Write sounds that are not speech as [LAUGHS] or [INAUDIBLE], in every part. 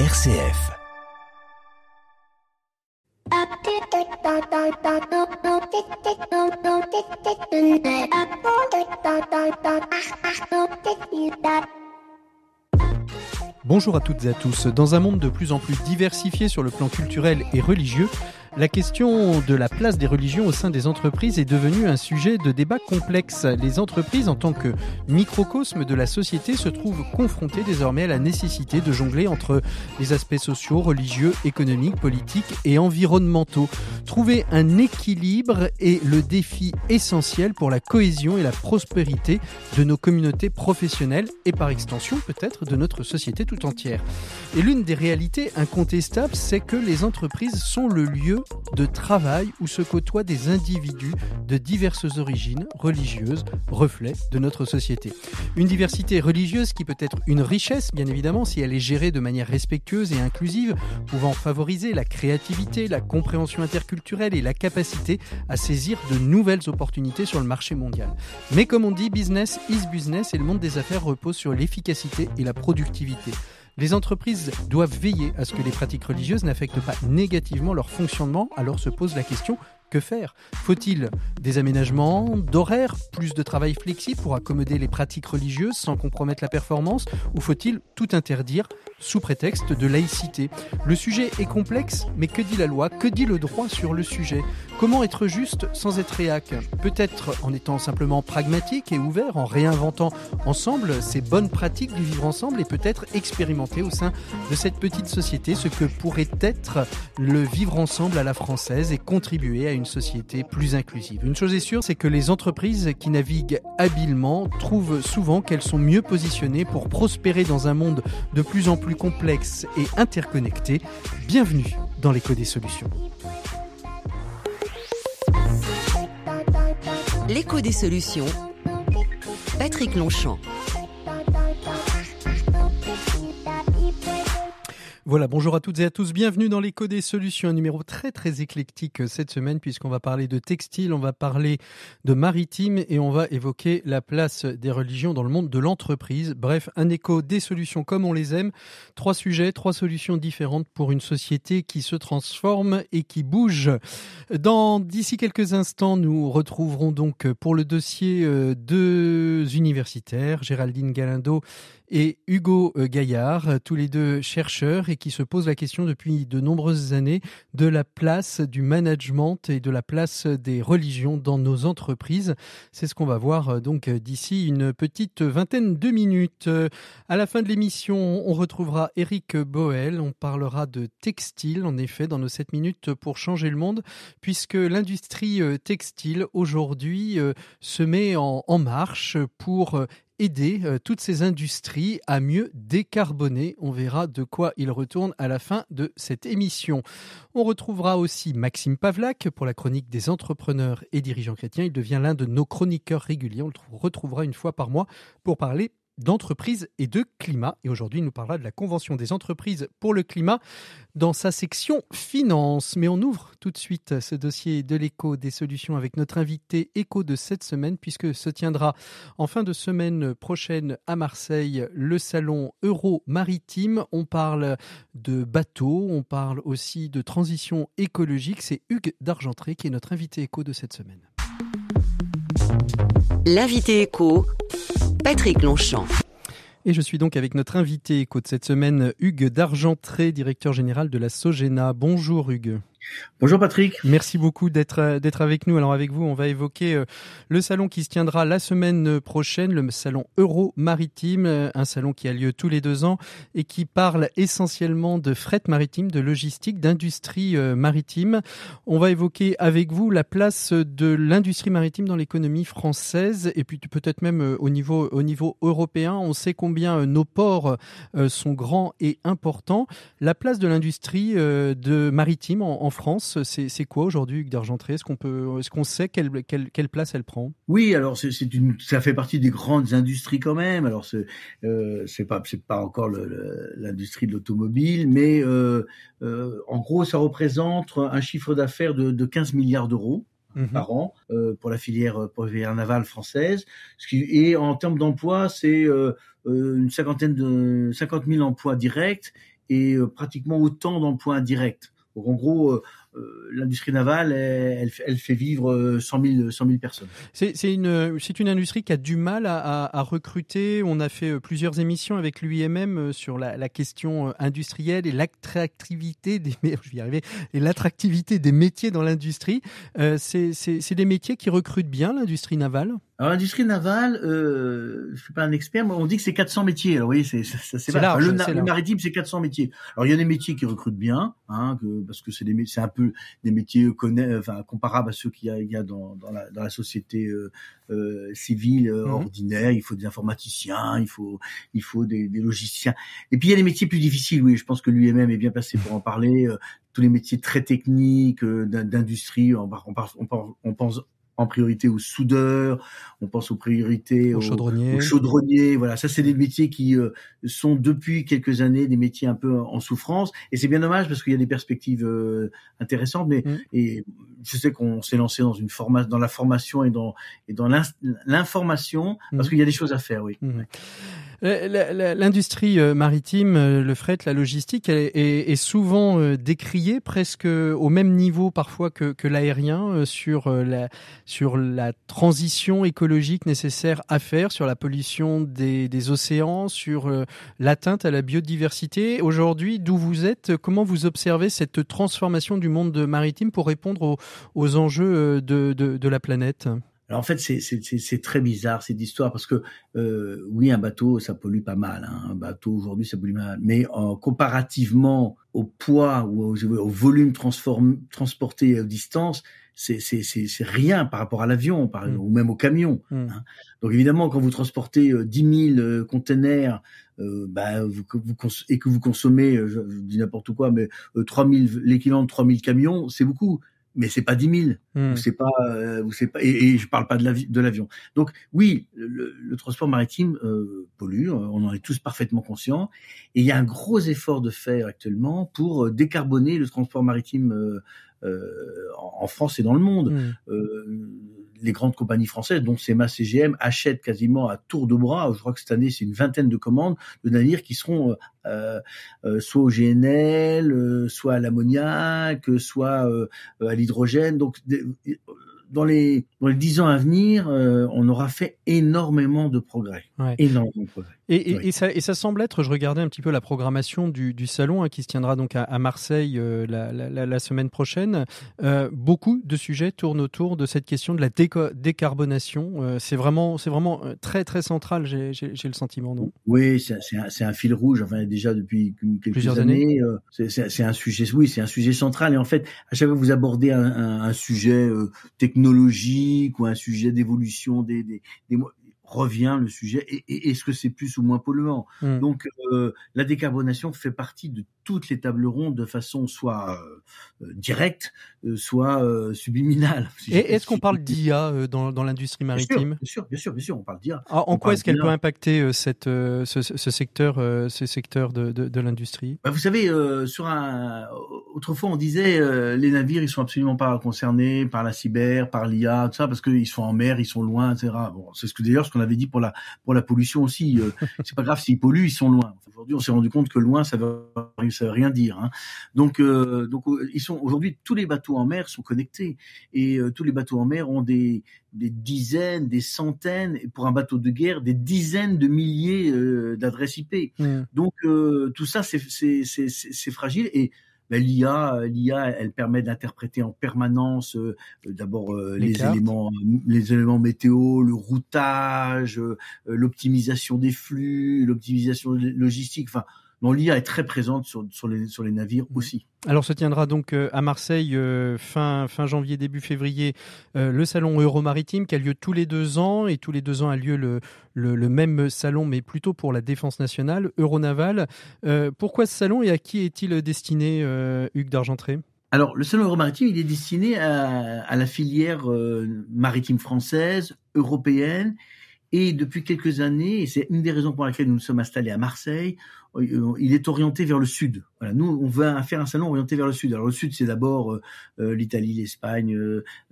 RCF. Bonjour à toutes et à tous. Dans un monde de plus en plus diversifié sur le plan culturel et religieux, la question de la place des religions au sein des entreprises est devenue un sujet de débat complexe. Les entreprises, en tant que microcosme de la société, se trouvent confrontées désormais à la nécessité de jongler entre les aspects sociaux, religieux, économiques, politiques et environnementaux. Trouver un équilibre est le défi essentiel pour la cohésion et la prospérité de nos communautés professionnelles et par extension peut-être de notre société tout entière. Et l'une des réalités incontestables, c'est que les entreprises sont le lieu de travail où se côtoient des individus de diverses origines religieuses, reflet de notre société. Une diversité religieuse qui peut être une richesse, bien évidemment, si elle est gérée de manière respectueuse et inclusive, pouvant favoriser la créativité, la compréhension interculturelle et la capacité à saisir de nouvelles opportunités sur le marché mondial. Mais comme on dit, business is business et le monde des affaires repose sur l'efficacité et la productivité. Les entreprises doivent veiller à ce que les pratiques religieuses n'affectent pas négativement leur fonctionnement, alors se pose la question que faire Faut-il des aménagements d'horaires, plus de travail flexible pour accommoder les pratiques religieuses sans compromettre la performance Ou faut-il tout interdire sous prétexte de laïcité Le sujet est complexe, mais que dit la loi? Que dit le droit sur le sujet? Comment être juste sans être réac? Peut-être en étant simplement pragmatique et ouvert, en réinventant ensemble ces bonnes pratiques du vivre ensemble et peut-être expérimenter au sein de cette petite société ce que pourrait être le vivre ensemble à la française et contribuer à une société plus inclusive. Une chose est sûre, c'est que les entreprises qui naviguent habilement trouvent souvent qu'elles sont mieux positionnées pour prospérer dans un monde de plus en plus complexe et interconnecté. Bienvenue dans l'écho des solutions. L'écho des solutions. Patrick Longchamp. Voilà, bonjour à toutes et à tous, bienvenue dans l'écho des solutions, un numéro très très éclectique euh, cette semaine puisqu'on va parler de textile, on va parler de maritime et on va évoquer la place des religions dans le monde de l'entreprise. Bref, un écho des solutions comme on les aime, trois sujets, trois solutions différentes pour une société qui se transforme et qui bouge. Dans d'ici quelques instants, nous retrouverons donc pour le dossier euh, deux universitaires, Géraldine Galindo et Hugo euh, Gaillard, tous les deux chercheurs et qui se posent la question depuis de nombreuses années de la place du management et de la place des religions dans nos entreprises. C'est ce qu'on va voir euh, donc d'ici une petite vingtaine de minutes. À la fin de l'émission, on retrouvera Eric Boel. On parlera de textile, en effet, dans nos 7 minutes pour changer le monde, puisque l'industrie euh, textile aujourd'hui se met en, marche pour aider euh, toutes ces industries à mieux décarboner. On verra de quoi il retourne à la fin de cette émission. On retrouvera aussi Maxime Pavlak pour la chronique des entrepreneurs et dirigeants chrétiens. Il devient l'un de nos chroniqueurs réguliers. On le retrouvera une fois par mois pour parler d'entreprise et de climat. Et aujourd'hui, il nous parlera de la Convention des entreprises pour le climat dans sa section finance. Mais on ouvre tout de suite ce dossier de l'écho des solutions avec notre invité écho de cette semaine, puisque se tiendra en fin de semaine prochaine à Marseille le salon Euro Maritime. On parle de bateaux, on parle aussi de transition écologique. C'est Hugues d'Argentré qui est notre invité écho de cette semaine. L'invité écho Patrick Longchamp. Et je suis donc avec notre invité écho de cette semaine, Hugues Dargentré, directeur général de la Sogena. Bonjour Hugues. Bonjour Patrick. Merci beaucoup d'être euh, d'être avec nous. Alors avec vous, on va évoquer euh, le salon qui se tiendra la semaine prochaine, le salon Euro Maritime, euh, un salon qui a lieu tous les deux ans et qui parle essentiellement de fret maritime, de logistique, d'industrie maritime. On va évoquer avec vous la place de l'industrie maritime dans l'économie française et puis peut-être même au niveau au niveau européen. On sait combien nos ports sont grands et importants. La place de l'industrie de maritime en, en France, c'est quoi aujourd'hui Hugues d'Argentré Est-ce qu'on peut, est-ce qu'on sait quelle, quelle, quelle, place elle prend? Oui, alors c'est une, ça fait partie des grandes industries quand même. Alors c'est euh, pas c'est pas encore l'industrie de l'automobile, mais euh, euh, en gros ça représente un chiffre d'affaires de, de 15 milliards d'euros. Mhm. par an euh, pour la filière pour la filière navale française. Ce qui, et en termes d'emploi, c'est euh, une cinquantaine de 50 000 emplois directs et pratiquement autant d'emplois indirects. En gros, euh, l'industrie navale, elle, fait vivre 100 000, 100 000 personnes. C'est une, industrie qui a du mal à, recruter. On a fait euh, plusieurs émissions avec l'UIMM euh, sur la, question industrielle et l'attractivité des, [LAUGHS] des métiers dans l'industrie. Euh, c'est des métiers qui recrutent bien l'industrie navale? Alors l'industrie navale, euh, je suis pas un expert, mais on dit que c'est 400 métiers. Alors voyez, c'est c'est large. Le, maritime, c'est 400 métiers. Alors il y a des métiers qui recrutent bien, hein, que, parce que c'est des c'est un peu des métiers conna... enfin, comparables à ceux qu'il y a, il y a dans, dans, la, dans la société euh, euh, civile euh, mhm. ordinaire. Il faut des informaticiens, il faut il faut des, des, logiciens. Et puis il y a des métiers plus difficiles. Oui, je pense que lui-même est bien placé pour en parler. Euh, tous les métiers très techniques d'industrie. On, on, on, on pense en priorité aux soudeurs, on pense aux priorités aux, chaudronniers. Voilà, ça c'est des métiers qui euh, sont depuis quelques années des métiers un peu en souffrance et c'est bien dommage parce qu'il y a des perspectives euh, intéressantes. Mais mm. et je sais qu'on s'est lancé dans une formation, dans la formation et dans et dans l'information parce mm. qu'il y a des choses à faire. Oui. Mm. L'industrie euh, maritime, euh, le fret, la logistique est, souvent euh, décriée presque au même niveau parfois que, l'aérien sur la, sur la transition écologique nécessaire à faire, sur la pollution des, océans, sur l'atteinte à la biodiversité. Aujourd'hui, d'où vous êtes, comment vous observez cette transformation du monde maritime pour répondre aux, enjeux de la planète? Alors en fait, c'est très bizarre cette histoire parce que euh, oui, un bateau, ça pollue pas mal. Hein. Un bateau aujourd'hui, ça pollue mal. Mais euh, comparativement au poids ou au, volume transporté et aux distances, c'est rien par rapport à l'avion, mmh. ou même au camion. Mmh. Hein. Donc évidemment, quand vous transportez euh, 10 000 euh, containers euh, bah, vous, vous, et que vous consommez, je, je dis n'importe quoi, mais euh, 3000 l'équivalent de 3000 camions, c'est beaucoup mais c'est pas 10 000. Hmm. C'est pas, euh, c'est pas, et, et, je parle pas de l'avion. Donc oui, le, le transport maritime euh, pollue, euh, on en est tous parfaitement conscients, et il y a un gros effort de faire actuellement pour euh, décarboner le transport maritime euh, en France et dans le monde. Hmm les grandes compagnies françaises, dont CMA CGM, achètent quasiment à tour de bras. Je crois que cette année, c'est une vingtaine de commandes de navires qui seront euh, euh, euh soit au GNL, euh, soit à l'ammoniac, soit à l'hydrogène. Donc dans les dans les dix ans à venir, euh, on aura fait énormément de progrès, énormément de progrès. Et, et, et, ça, et, ça, semble être, je regardais un petit peu la programmation du, du salon hein, qui se tiendra donc à, à Marseille euh, la, la, la, semaine prochaine. Euh, beaucoup de sujets tournent autour de cette question de la décarbonation. C'est vraiment, c'est vraiment très très central. J'ai le sentiment, non? Oui, c'est un, un, fil rouge. Enfin, déjà depuis quelques Plusieurs années, années. c'est un sujet. Oui, c'est un sujet central. Et en fait, à chaque fois que vous abordez un, un, un sujet technologique ou un sujet d'évolution des, des, des, revient le sujet et, est-ce que c'est plus ou moins polluant mmh. Donc euh, la décarbonation fait partie de toutes les tables rondes de façon soit euh, directe, euh, soit subliminale. [LAUGHS] et est-ce qu'on parle d'IA dans, dans l'industrie maritime? bien sûr, bien sûr, bien sûr, on parle d'IA. Ah, en quoi est-ce qu'elle peut impacter cette, ce, ce, secteur, ce secteur de, de, de l'industrie? Bah, Vous savez, sur un, autrefois on disait les navires ils sont absolument pas concernés par la cyber, par l'IA, tout ça parce qu'ils sont en mer, ils sont loin, etc. Bon, c'est ce que d'ailleurs ce qu'on avait dit pour la pour la pollution aussi. Euh, [LAUGHS] c'est pas grave s'ils polluent, ils sont loin. Aujourd'hui, on s'est rendu compte que loin, ça veut ça veut rien dire. Hein. Donc euh, donc euh, ils sont aujourd'hui tous les bateaux en mer sont connectés et tous les bateaux en mer ont des des dizaines, des centaines, et pour un bateau de guerre, des dizaines de milliers d'adresses IP. Mmh. Donc tout ça, c'est fragile et ben, l'IA, l'IA, elle permet d'interpréter en permanence euh, d'abord euh, les, éléments, les éléments météo, le routage, euh, l'optimisation des flux, l'optimisation logistique. Enfin, l'IA est très présente sur, sur, les, sur les navires mmh. aussi. Alors se tiendra donc euh, à Marseille euh, fin, fin janvier, début février, euh, le salon Euromaritime qui a lieu tous les deux ans et tous les deux ans a lieu le, le, même salon mais plutôt pour la défense nationale, Euronaval. pourquoi ce salon et à qui est-il destiné, Hugues d'Argentré? Alors, le salon Euromaritime, il est destiné à, à la filière maritime française, européenne, Et depuis quelques années, et c'est une des raisons pour laquelle nous nous sommes installés à Marseille, euh, il est orienté vers le sud. Voilà, nous, on veut faire un salon orienté vers le sud. Alors le sud, c'est d'abord euh, euh, l'Italie, l'Espagne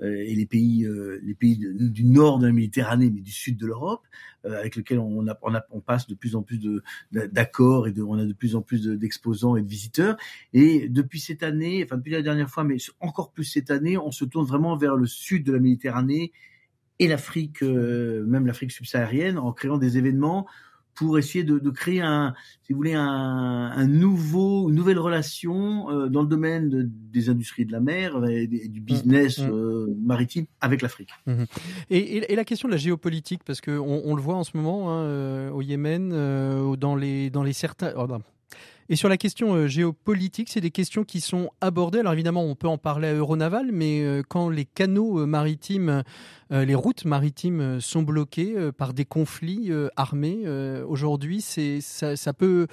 et les pays, les pays du nord de la Méditerranée, mais du sud de l'Europe, avec lesquels on, passe de plus en plus d'accords et on a de plus en plus d'exposants et de visiteurs. Et depuis cette année, enfin depuis la dernière fois, mais encore plus cette année, on se tourne vraiment vers le sud de la Méditerranée et l'Afrique, euh, même l'Afrique subsaharienne, en créant des événements pour essayer de, de créer un, si vous voulez, un, un nouveau, une nouvelle relation euh, dans le domaine de, des industries de la mer et, du mmh, business mmh. euh, maritime avec l'Afrique. Mmh. Et, et, la question de la géopolitique, parce que on, on le voit en ce moment hein, au Yémen, dans les dans les certains. Oh, et sur la question euh, géopolitique, c'est des questions qui sont abordées. Alors évidemment, on peut en parler à Euronaval, mais euh, quand les canaux euh, maritimes, les routes maritimes sont bloquées par des conflits armés, aujourd'hui, c'est ça, peut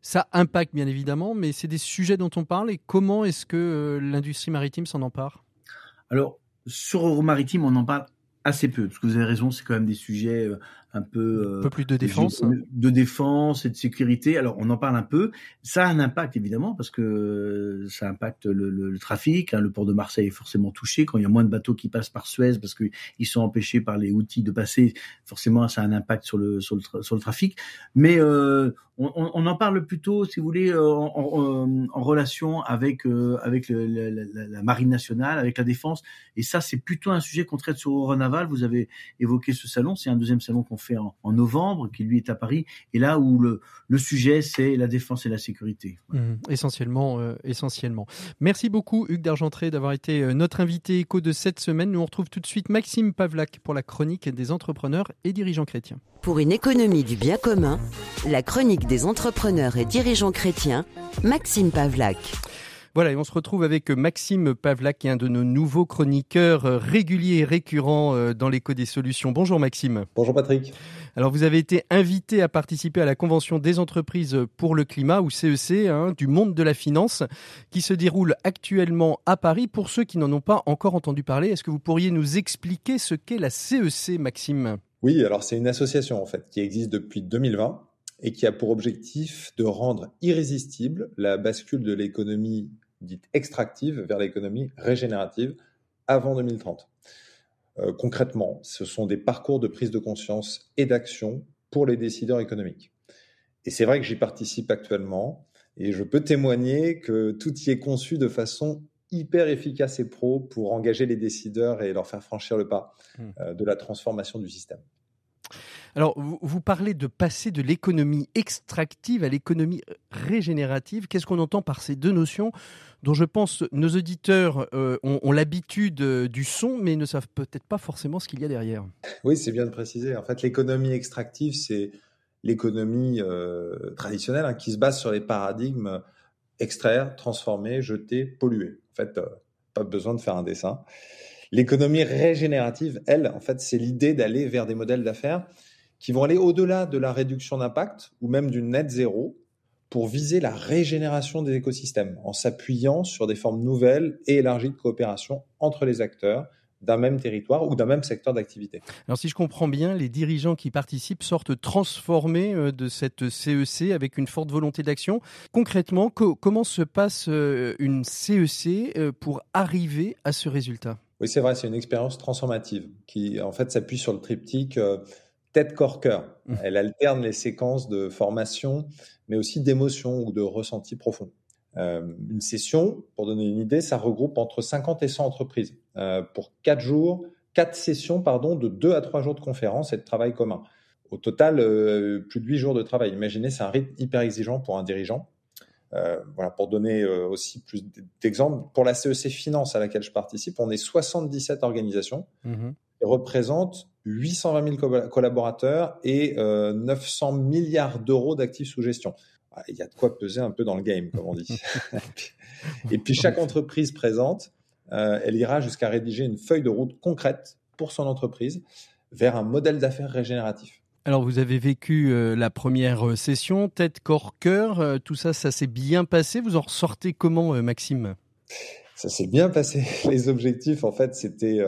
ça impacte bien évidemment, mais c'est des sujets dont on parle. Et comment est-ce que l'industrie maritime s'en empare? Alors sur Euromaritime, on en parle assez peu, parce que vous avez raison, c'est quand même des sujets un peu, un peu plus de défense, de, défense et de sécurité. Alors on en parle un peu. Ça a un impact évidemment parce que ça impacte le, le, trafic. Hein. Le port de Marseille est forcément touché quand il y a moins de bateaux qui passent par Suez parce qu'ils sont empêchés par les outils de passer. Forcément, ça a un impact sur le sur le, sur le trafic. Mais euh, on, on, en parle plutôt, si vous voulez, euh, en, en, en relation avec euh, avec le, la, la, marine nationale, avec la défense. Et ça, c'est plutôt un sujet qu'on traite sur Euronaval. Vous avez évoqué ce salon. C'est un deuxième salon qu'on fait en, novembre, qui lui est à Paris, et là où le, le sujet c'est la défense et la sécurité. Mmh, essentiellement, euh, essentiellement. Merci beaucoup Hugues d'Argentré d'avoir été euh, notre invité écho de cette semaine. Nous on retrouve tout de suite Maxime Pavlak pour la chronique des entrepreneurs et dirigeants chrétiens. Pour une économie du bien commun, la chronique des entrepreneurs et dirigeants chrétiens, Maxime Pavlak. Voilà, et on se retrouve avec Maxime Pavlak, qui est un de nos nouveaux chroniqueurs euh, réguliers et récurrents euh, dans l'écho des solutions. Bonjour Maxime. Bonjour Patrick. Alors vous avez été invité à participer à la Convention des entreprises pour le climat, ou CEC, hein, du monde de la finance, qui se déroule actuellement à Paris. Pour ceux qui n'en ont pas encore entendu parler, est-ce que vous pourriez nous expliquer ce qu'est la CEC, Maxime? Oui, alors c'est une association en fait qui existe depuis 2020 et qui a pour objectif de rendre irrésistible la bascule de l'économie dite extractive vers l'économie régénérative avant 2030. Euh, concrètement, ce sont des parcours de prise de conscience et d'action pour les décideurs économiques. Et c'est vrai que j'y participe actuellement et je peux témoigner que tout y est conçu de façon hyper efficace et pro pour engager les décideurs et leur faire franchir le pas mmh. euh, de la transformation du système. Alors, vous, parlez de passer de l'économie extractive à l'économie régénérative. Qu'est-ce qu'on entend par ces deux notions dont je pense nos auditeurs euh, ont, l'habitude euh, du son, mais ne savent peut-être pas forcément ce qu'il y a derrière? Oui, c'est bien de préciser. En fait, l'économie extractive, c'est l'économie euh, traditionnelle hein, qui se base sur les paradigmes extraire, transformer, jeter, polluer. En fait, pas besoin de faire un dessin. L'économie régénérative, elle, en fait, c'est l'idée d'aller vers des modèles d'affaires qui vont aller au-delà de la réduction d'impact ou même du net zéro pour viser la régénération des écosystèmes en s'appuyant sur des formes nouvelles et élargies de coopération entre les acteurs d'un même territoire ou d'un même secteur d'activité. Alors si je comprends bien, les dirigeants qui participent sortent transformés euh, de cette CEC e avec une forte volonté d'action. Concrètement, comment se passe euh, une CEC e euh, pour arriver à ce résultat? Oui, c'est vrai, c'est une expérience transformative qui en fait s'appuie sur le triptyque tête, corps, cœur. Mmh. Elle alterne les séquences de formation, mais aussi d'émotions ou de ressentis profonds. Euh, une session, pour donner une idée, ça regroupe entre 50 et 100 entreprises euh, pour 4 jours, 4 sessions pardon, de 2 à 3 jours de conférences et de travail commun. Au total, euh, plus de 8 jours de travail. Imaginez, c'est un rythme hyper exigeant pour un dirigeant. voilà, pour donner aussi plus d'exemples, pour la CEC Finance à laquelle je participe, on est 77 organisations mmh qui représentent 820 000 collaborateurs et 900 euh, milliards d'euros d'actifs sous gestion. Ah, il y a de quoi peser un peu dans le game, comme on dit. [LAUGHS] et puis chaque entreprise présente, euh, elle ira jusqu'à rédiger une feuille de route concrète pour son entreprise vers un modèle d'affaires régénératif. Alors vous avez vécu euh, la première session, tête, corps, cœur, tout ça, ça s'est bien passé? Vous en ressortez comment, Maxime? Ça s'est bien passé. [LAUGHS] Les objectifs, en fait, c'était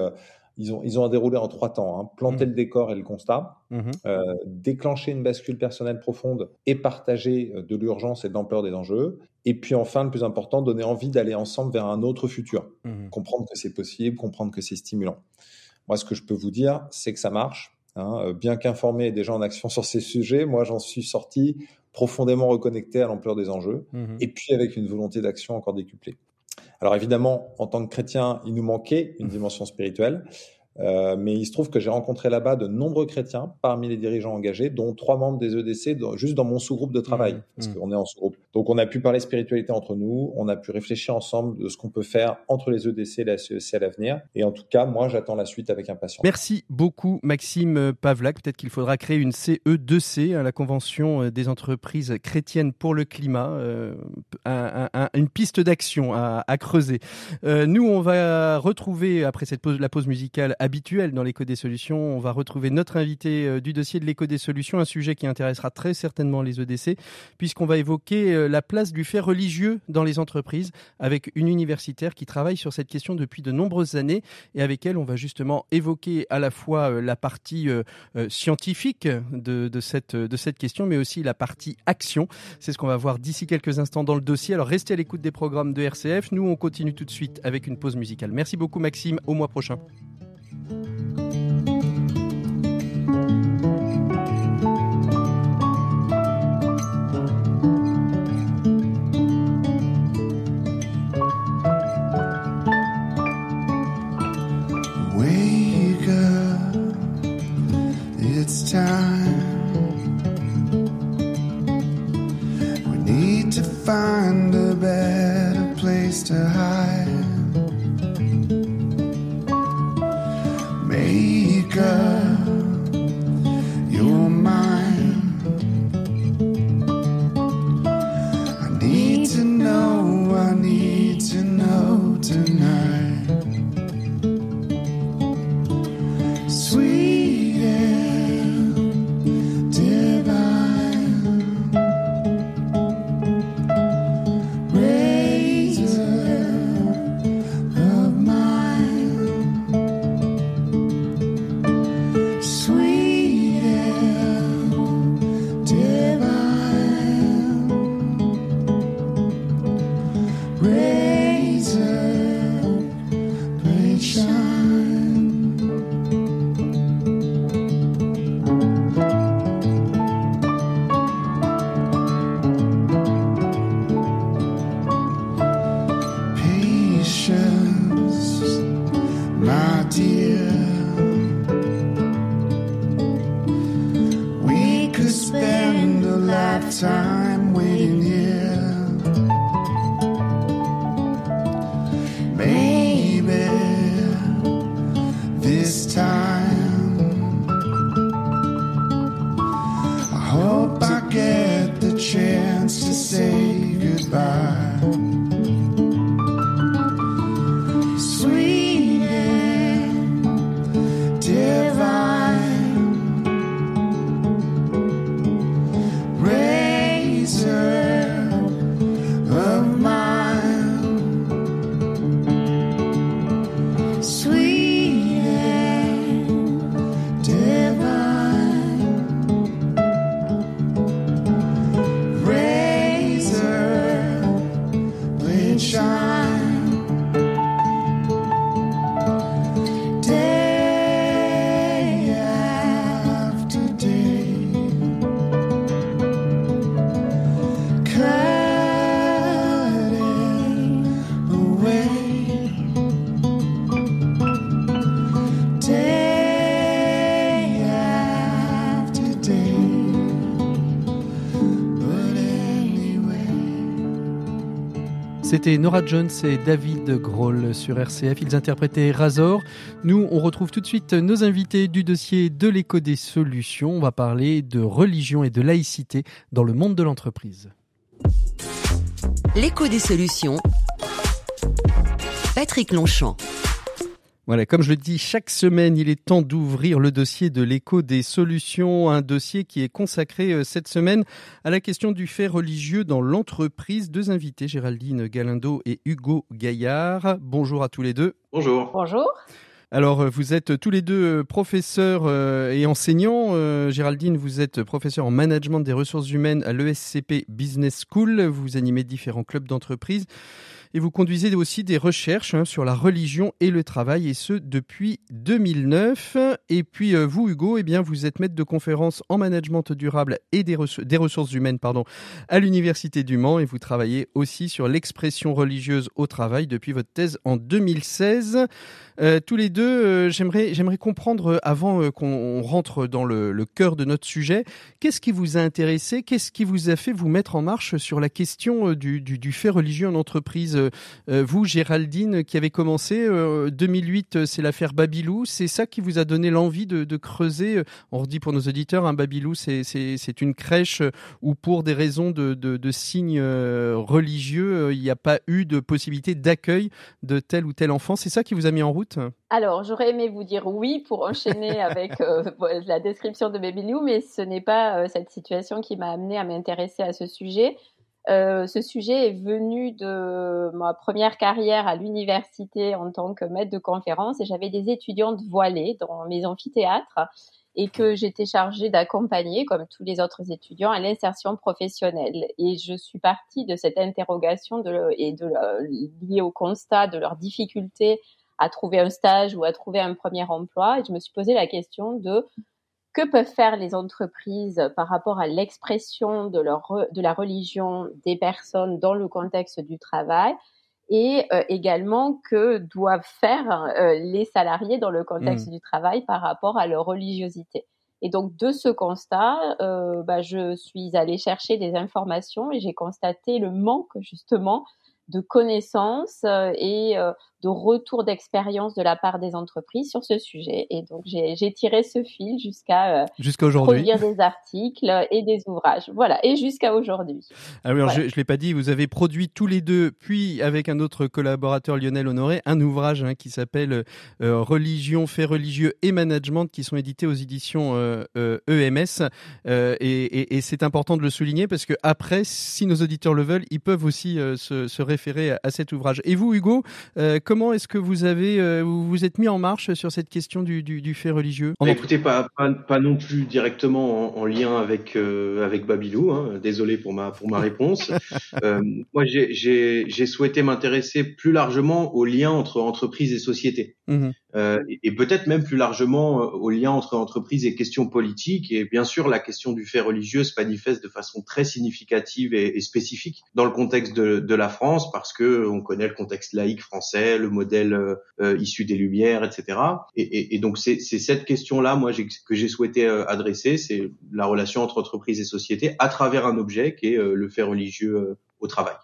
ils ont, ils ont à dérouler en trois temps. Hein. Planter Mmh. le décor et le constat, Mhm. euh, déclencher une bascule personnelle profonde et partager euh, de l'urgence et de l'ampleur des enjeux. Et puis enfin, le plus important, donner envie d'aller ensemble vers un autre futur. Mhm. Comprendre que c'est possible, comprendre que c'est stimulant. Moi, ce que je peux vous dire, c'est que ça marche. hein. Euh, Bien qu'informé des gens en action [LAUGHS] sur ces sujets, moi, j'en suis sorti profondément reconnecté à l'ampleur des enjeux et puis avec une volonté d'action encore décuplée. Alors évidemment, en tant que chrétien, il nous manquait une dimension spirituelle, euh, mais il se trouve que j'ai rencontré là-bas de nombreux chrétiens parmi les dirigeants engagés, dont trois membres des EDC, dans- juste dans mon sous-groupe de travail, Mhm. parce Mhm. qu'on est en sous-groupe. Donc on a pu parler spiritualité entre nous, on a pu réfléchir ensemble de ce qu'on peut faire entre les EDC et la CEC à l'avenir, et en tout cas, moi, j'attends la suite avec impatience. Merci beaucoup Maxime Pavlak. Peut-être qu'il faudra créer une CE2C, hein, la Convention euh, des entreprises chrétiennes pour le climat, euh, un- un- une piste d'action à, à creuser. Euh, nous, on va retrouver, après cette pause, la pause musicale habituelle dans l'écho des solutions, on va retrouver notre invité euh, du dossier de l'écho des solutions, un sujet qui intéressera très certainement les EDC, puisqu'on va évoquer euh, la place du fait religieux dans les entreprises avec une universitaire qui travaille sur cette question depuis de nombreuses années et avec elle, on va justement évoquer à la fois euh, la partie scientifique de cette question, mais aussi la partie action. C'est ce qu'on va voir d'ici quelques instants dans le dossier. Alors restez à l'écoute des programmes de RCF. Nous, on continue tout de suite avec une pause musicale. Merci beaucoup Maxime, au mois prochain. Time. We need to find a better place to hide. Make up Nora Jones et David Grohl sur RCF. Ils interprétaient Razor. Nous, on retrouve tout de suite nos invités du dossier de l'écho des solutions. On va parler de religion et de laïcité dans le monde de l'entreprise. L'écho des solutions. Patrick Longchamp. Voilà, comme je le dis, chaque semaine, il est temps d'ouvrir le dossier de l'écho des solutions, un dossier qui est consacré euh, cette semaine à la question du fait religieux dans l'entreprise. Deux invités, Géraldine Galindo et Hugo Gaillard. Bonjour à tous les deux. Bonjour. Bonjour. Alors, euh, vous êtes tous les deux professeurs euh, et enseignants. Géraldine, vous êtes professeur en management des ressources humaines à l'ESCP Business School. Vous animez différents clubs d'entreprise et vous conduisez aussi des recherches hein, sur la religion et le travail, et ce depuis 2009. Et puis vous, Hugo, eh bien, vous êtes maître de conférences en management durable et des, ressources humaines pardon, à l'Université du Mans, et vous travaillez aussi sur l'expression religieuse au travail depuis votre thèse en 2016. Euh, tous les deux, euh, j'aimerais, comprendre, euh, avant qu'on rentre dans le, cœur de notre sujet, qu'est-ce qui vous a intéressé, qu'est-ce qui vous a fait vous mettre en marche sur la question du fait religieux en entreprise? Vous, Géraldine, qui avez commencé, 2008, c'est l'affaire Babylou, c'est ça qui vous a donné l'envie de, de creuser On redit pour nos auditeurs, un hein, Babylou, c'est, une crèche où pour des raisons de, de, de signes religieux, il n'y a pas eu de possibilité d'accueil de tel ou tel enfant. C'est ça qui vous a mis en route? Alors, j'aurais aimé vous dire oui pour enchaîner [LAUGHS] avec euh, la description de Baby Lou, mais ce n'est pas euh, cette situation qui m'a amené à m'intéresser à ce sujet. Euh, ce sujet est venu de ma première carrière à l'université en tant que maître de conférence et j'avais des étudiantes voilées dans mes amphithéâtres et que j'étais chargée d'accompagner, comme tous les autres étudiants, à l'insertion professionnelle. Et je suis partie de cette interrogation de, et de, liée au constat de leurs difficultés à trouver un stage ou à trouver un premier emploi. Et je me suis posé la question de que peuvent faire les entreprises par rapport à l'expression de, leur, de la religion des personnes dans le contexte du travail et euh, également que doivent faire euh, les salariés dans le contexte mmh. du travail par rapport à leur religiosité? Et donc de ce constat, euh, bah, je suis allée chercher des informations et j'ai constaté le manque justement de connaissances euh, et euh, de retour d'expérience de la part des entreprises sur ce sujet. Et donc, j'ai tiré ce fil jusqu'à jusqu'à aujourd'hui produire des articles et des ouvrages. Voilà, et jusqu'à aujourd'hui. Ah alors, je ne l'ai pas dit, vous avez produit tous les deux, puis avec un autre collaborateur, Lionel Honoré, un ouvrage hein, qui s'appelle euh, Religion, faits religieux et management, qui sont édités aux éditions euh, euh, EMS. Et, et, et c'est important de le souligner parce que après, si nos auditeurs le veulent, ils peuvent aussi se, se, référer à, à, cet ouvrage. Et vous, Hugo, comment est-ce que vous avez euh, vous, vous êtes mis en marche sur cette question du, du, du fait religieux bah, Écoutez, pas, pas, pas, non plus directement en, en lien avec euh, avec Babylou. Hein. Désolé pour ma pour ma réponse. [LAUGHS] euh, moi, j'ai souhaité m'intéresser plus largement aux liens entre entreprises et sociétés. Mmh euh, et, peut-être même plus largement euh, aux liens entre entreprises et questions politiques. Et bien sûr, la question du fait religieux se manifeste de façon très significative et, spécifique dans le contexte de, la France, parce que on connaît le contexte laïque français, le modèle euh, issu des Lumières, etc. Et, et donc c'est cette question-là, moi, que j'ai souhaité adresser, c'est la relation entre entreprise et société à travers un objet qui est le fait religieux au travail.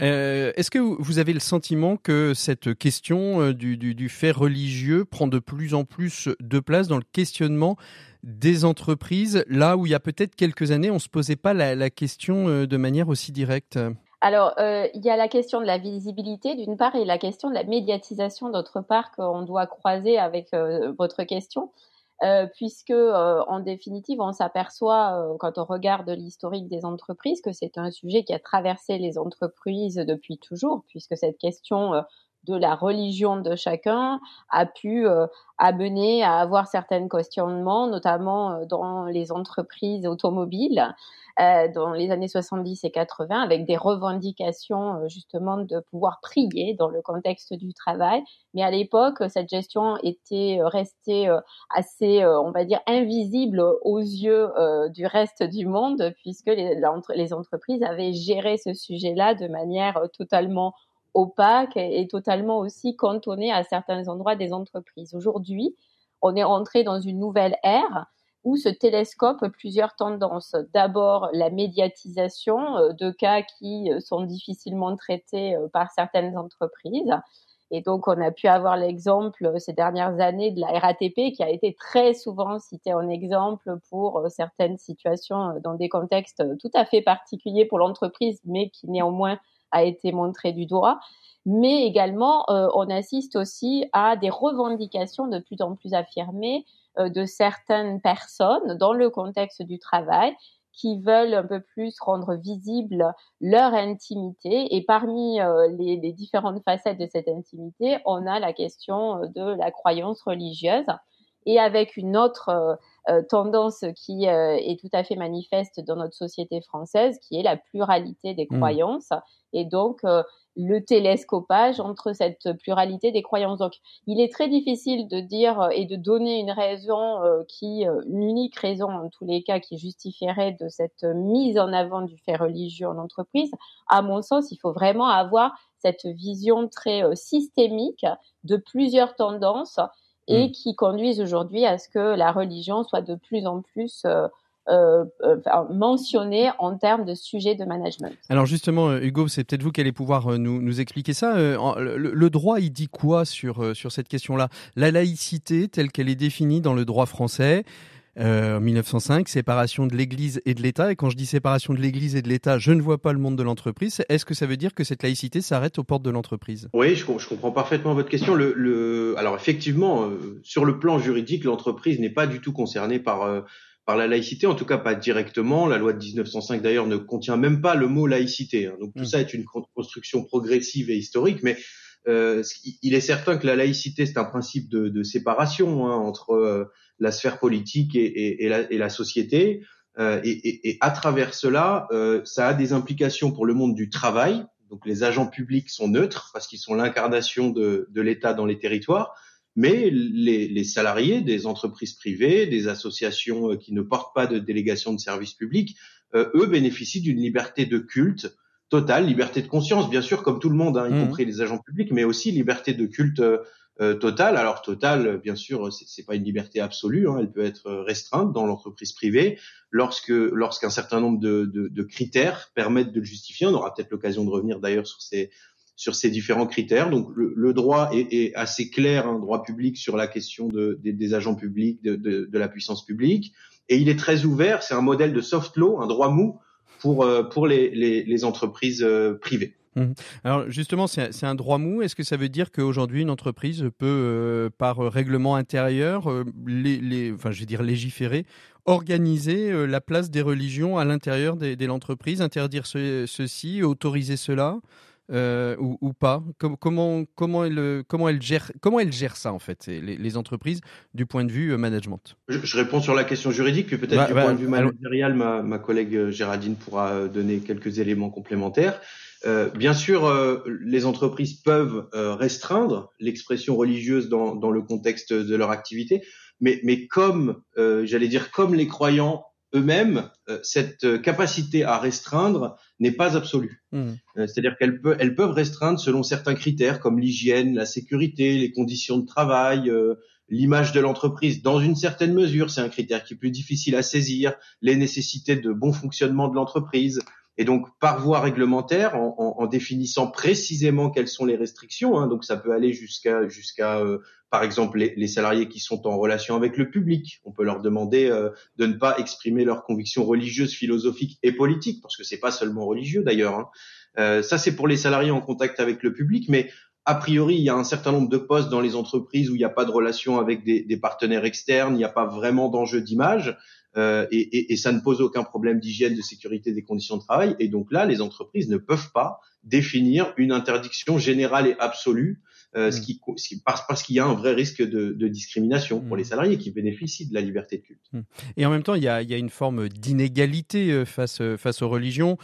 Euh, Est-ce que vous avez le sentiment que cette question euh, du, du, du, fait religieux prend de plus en plus de place dans le questionnement des entreprises, là où il y a peut-être quelques années, on ne se posait pas la, la question euh, de manière aussi directe? Alors, euh, il y a la question de la visibilité d'une part et la question de la médiatisation d'autre part qu'on doit croiser avec euh, votre question. Euh, puisque euh, en définitive, on s'aperçoit euh, quand on regarde l'historique des entreprises que c'est un sujet qui a traversé les entreprises depuis toujours, puisque cette question de la religion de chacun a pu amener à avoir certains questionnements, notamment dans les entreprises automobiles. Euh, dans les années 70 et 80 avec des revendications euh, justement de pouvoir prier dans le contexte du travail. Mais à l'époque, cette gestion était euh, restée assez, on va dire, invisible aux yeux du reste du monde puisque les, les entreprises avaient géré ce sujet-là de manière totalement opaque et totalement aussi cantonnée à certains endroits des entreprises. Aujourd'hui, on est rentré dans une nouvelle ère où se télescopent plusieurs tendances. D'abord, la médiatisation euh, de cas qui euh, sont difficilement traités euh, par certaines entreprises. Et donc, on a pu avoir l'exemple ces dernières années de la RATP qui a été très souvent citée en exemple pour certaines situations dans des contextes tout à fait particuliers pour l'entreprise, mais qui néanmoins a été montré du doigt. Mais également, on assiste aussi à des revendications de plus en plus affirmées euh, de certaines personnes dans le contexte du travail qui veulent un peu plus rendre visible leur intimité. Et parmi les, les, différentes facettes de cette intimité, on a la question de la croyance religieuse. Et avec une autre tendance qui est tout à fait manifeste dans notre société française, qui est la pluralité des mmh. croyances. Et donc, le télescopage entre cette pluralité des croyances. Donc, il est très difficile de dire euh, et de donner une raison euh, qui, euh, une unique raison en tous les cas, qui justifierait de cette mise en avant du fait religieux en entreprise. À mon sens, il faut vraiment avoir cette vision très systémique de plusieurs tendances et mmh. qui conduisent aujourd'hui à ce que la religion soit de plus en plus euh, euh mentionné en termes de sujet de management. Alors justement, euh, Hugo, c'est peut-être vous qui allez pouvoir euh, nous, nous expliquer ça. Le, droit, il dit quoi sur, sur cette question-là? La laïcité, telle qu'elle est définie dans le droit français, en 1905, séparation de l'Église et de l'État. Et quand je dis séparation de l'Église et de l'État, je ne vois pas le monde de l'entreprise. Est-ce que ça veut dire que cette laïcité s'arrête aux portes de l'entreprise? Oui, je, je, comprends parfaitement votre question. Le, le... Alors effectivement, sur le plan juridique, l'entreprise n'est pas du tout concernée par par la laïcité, en tout cas pas directement. La loi de 1905 d'ailleurs ne contient même pas le mot laïcité. Hein. Donc tout mmh. ça est une construction progressive et historique, mais euh, il est certain que la laïcité c'est un principe de, de séparation hein, entre euh, la sphère politique et, et, et, la, et la, société. Euh, et, à travers cela, euh, ça a des implications pour le monde du travail. Donc les agents publics sont neutres parce qu'ils sont l'incarnation de, de l'État dans les territoires mais les, les, salariés des entreprises privées, des associations euh, qui ne portent pas de délégation de service public, euh, eux bénéficient d'une liberté de culte totale, liberté de conscience, bien sûr, comme tout le monde, hein, y mmh. compris les agents publics, mais aussi liberté de culte euh, totale. Alors totale, bien sûr, c'est pas une liberté absolue, hein, elle peut être restreinte dans l'entreprise privée lorsque lorsqu'un certain nombre de, de, de, critères permettent de le justifier. On aura peut-être l'occasion de revenir d'ailleurs sur ces sur ces différents critères. Donc le, droit est, assez clair, un droit public sur la question de, des, agents publics, de, la puissance publique, et il est très ouvert. C'est un modèle de soft law, un droit mou pour euh, pour les, entreprises euh, privées. Mmh. Alors justement, c'est un droit mou. Est-ce que ça veut dire qu'aujourd'hui une entreprise peut, euh, par règlement intérieur, je vais dire légiférer, organiser la place des religions à l'intérieur de l'entreprise, interdire ceci, autoriser cela? Euh, ou, ou, pas comment, comment, elle, comment, elle gère, comment elle gère ça, en fait, les, les entreprises, du point de vue euh, management? Je, je, réponds sur la question juridique, puis peut-être du point de vue managérial, ma, ma, collègue euh, Géraldine pourra donner quelques éléments complémentaires. Euh, bien sûr, euh, les entreprises peuvent restreindre l'expression religieuse dans, dans, le contexte de leur activité, mais, mais comme, j'allais dire, comme les croyants eux-mêmes, euh, cette euh, capacité à restreindre n'est pas absolue. Mmh. Euh, c'est-à-dire qu'elles peuvent, elles peuvent restreindre selon certains critères comme l'hygiène, la sécurité, les conditions de travail, l'image de l'entreprise. Dans une certaine mesure, c'est un critère qui est plus difficile à saisir, les nécessités de bon fonctionnement de l'entreprise. Et donc, par voie réglementaire, en, en, en, définissant précisément quelles sont les restrictions, hein, donc ça peut aller jusqu'à jusqu'à euh, par exemple les, les, salariés qui sont en relation avec le public. On peut leur demander euh, de ne pas exprimer leurs convictions religieuses, philosophiques et politiques, parce que c'est pas seulement religieux d'ailleurs. Hein. Euh, ça, c'est pour les salariés en contact avec le public, mais a priori, il y a un certain nombre de postes dans les entreprises où il n'y a pas de relation avec des, des partenaires externes, il n'y a pas vraiment d'enjeu d'image. Euh, et, et, et, ça ne pose aucun problème d'hygiène, de sécurité des conditions de travail. Et donc là, les entreprises ne peuvent pas définir une interdiction générale et absolue, euh, ce qui, parce, parce qu'il y a un vrai risque de, de discrimination pour les mmh. salariés qui bénéficient de la liberté de culte. Mmh. Et en même temps, il y a, il y a une forme d'inégalité euh, face, face aux religions.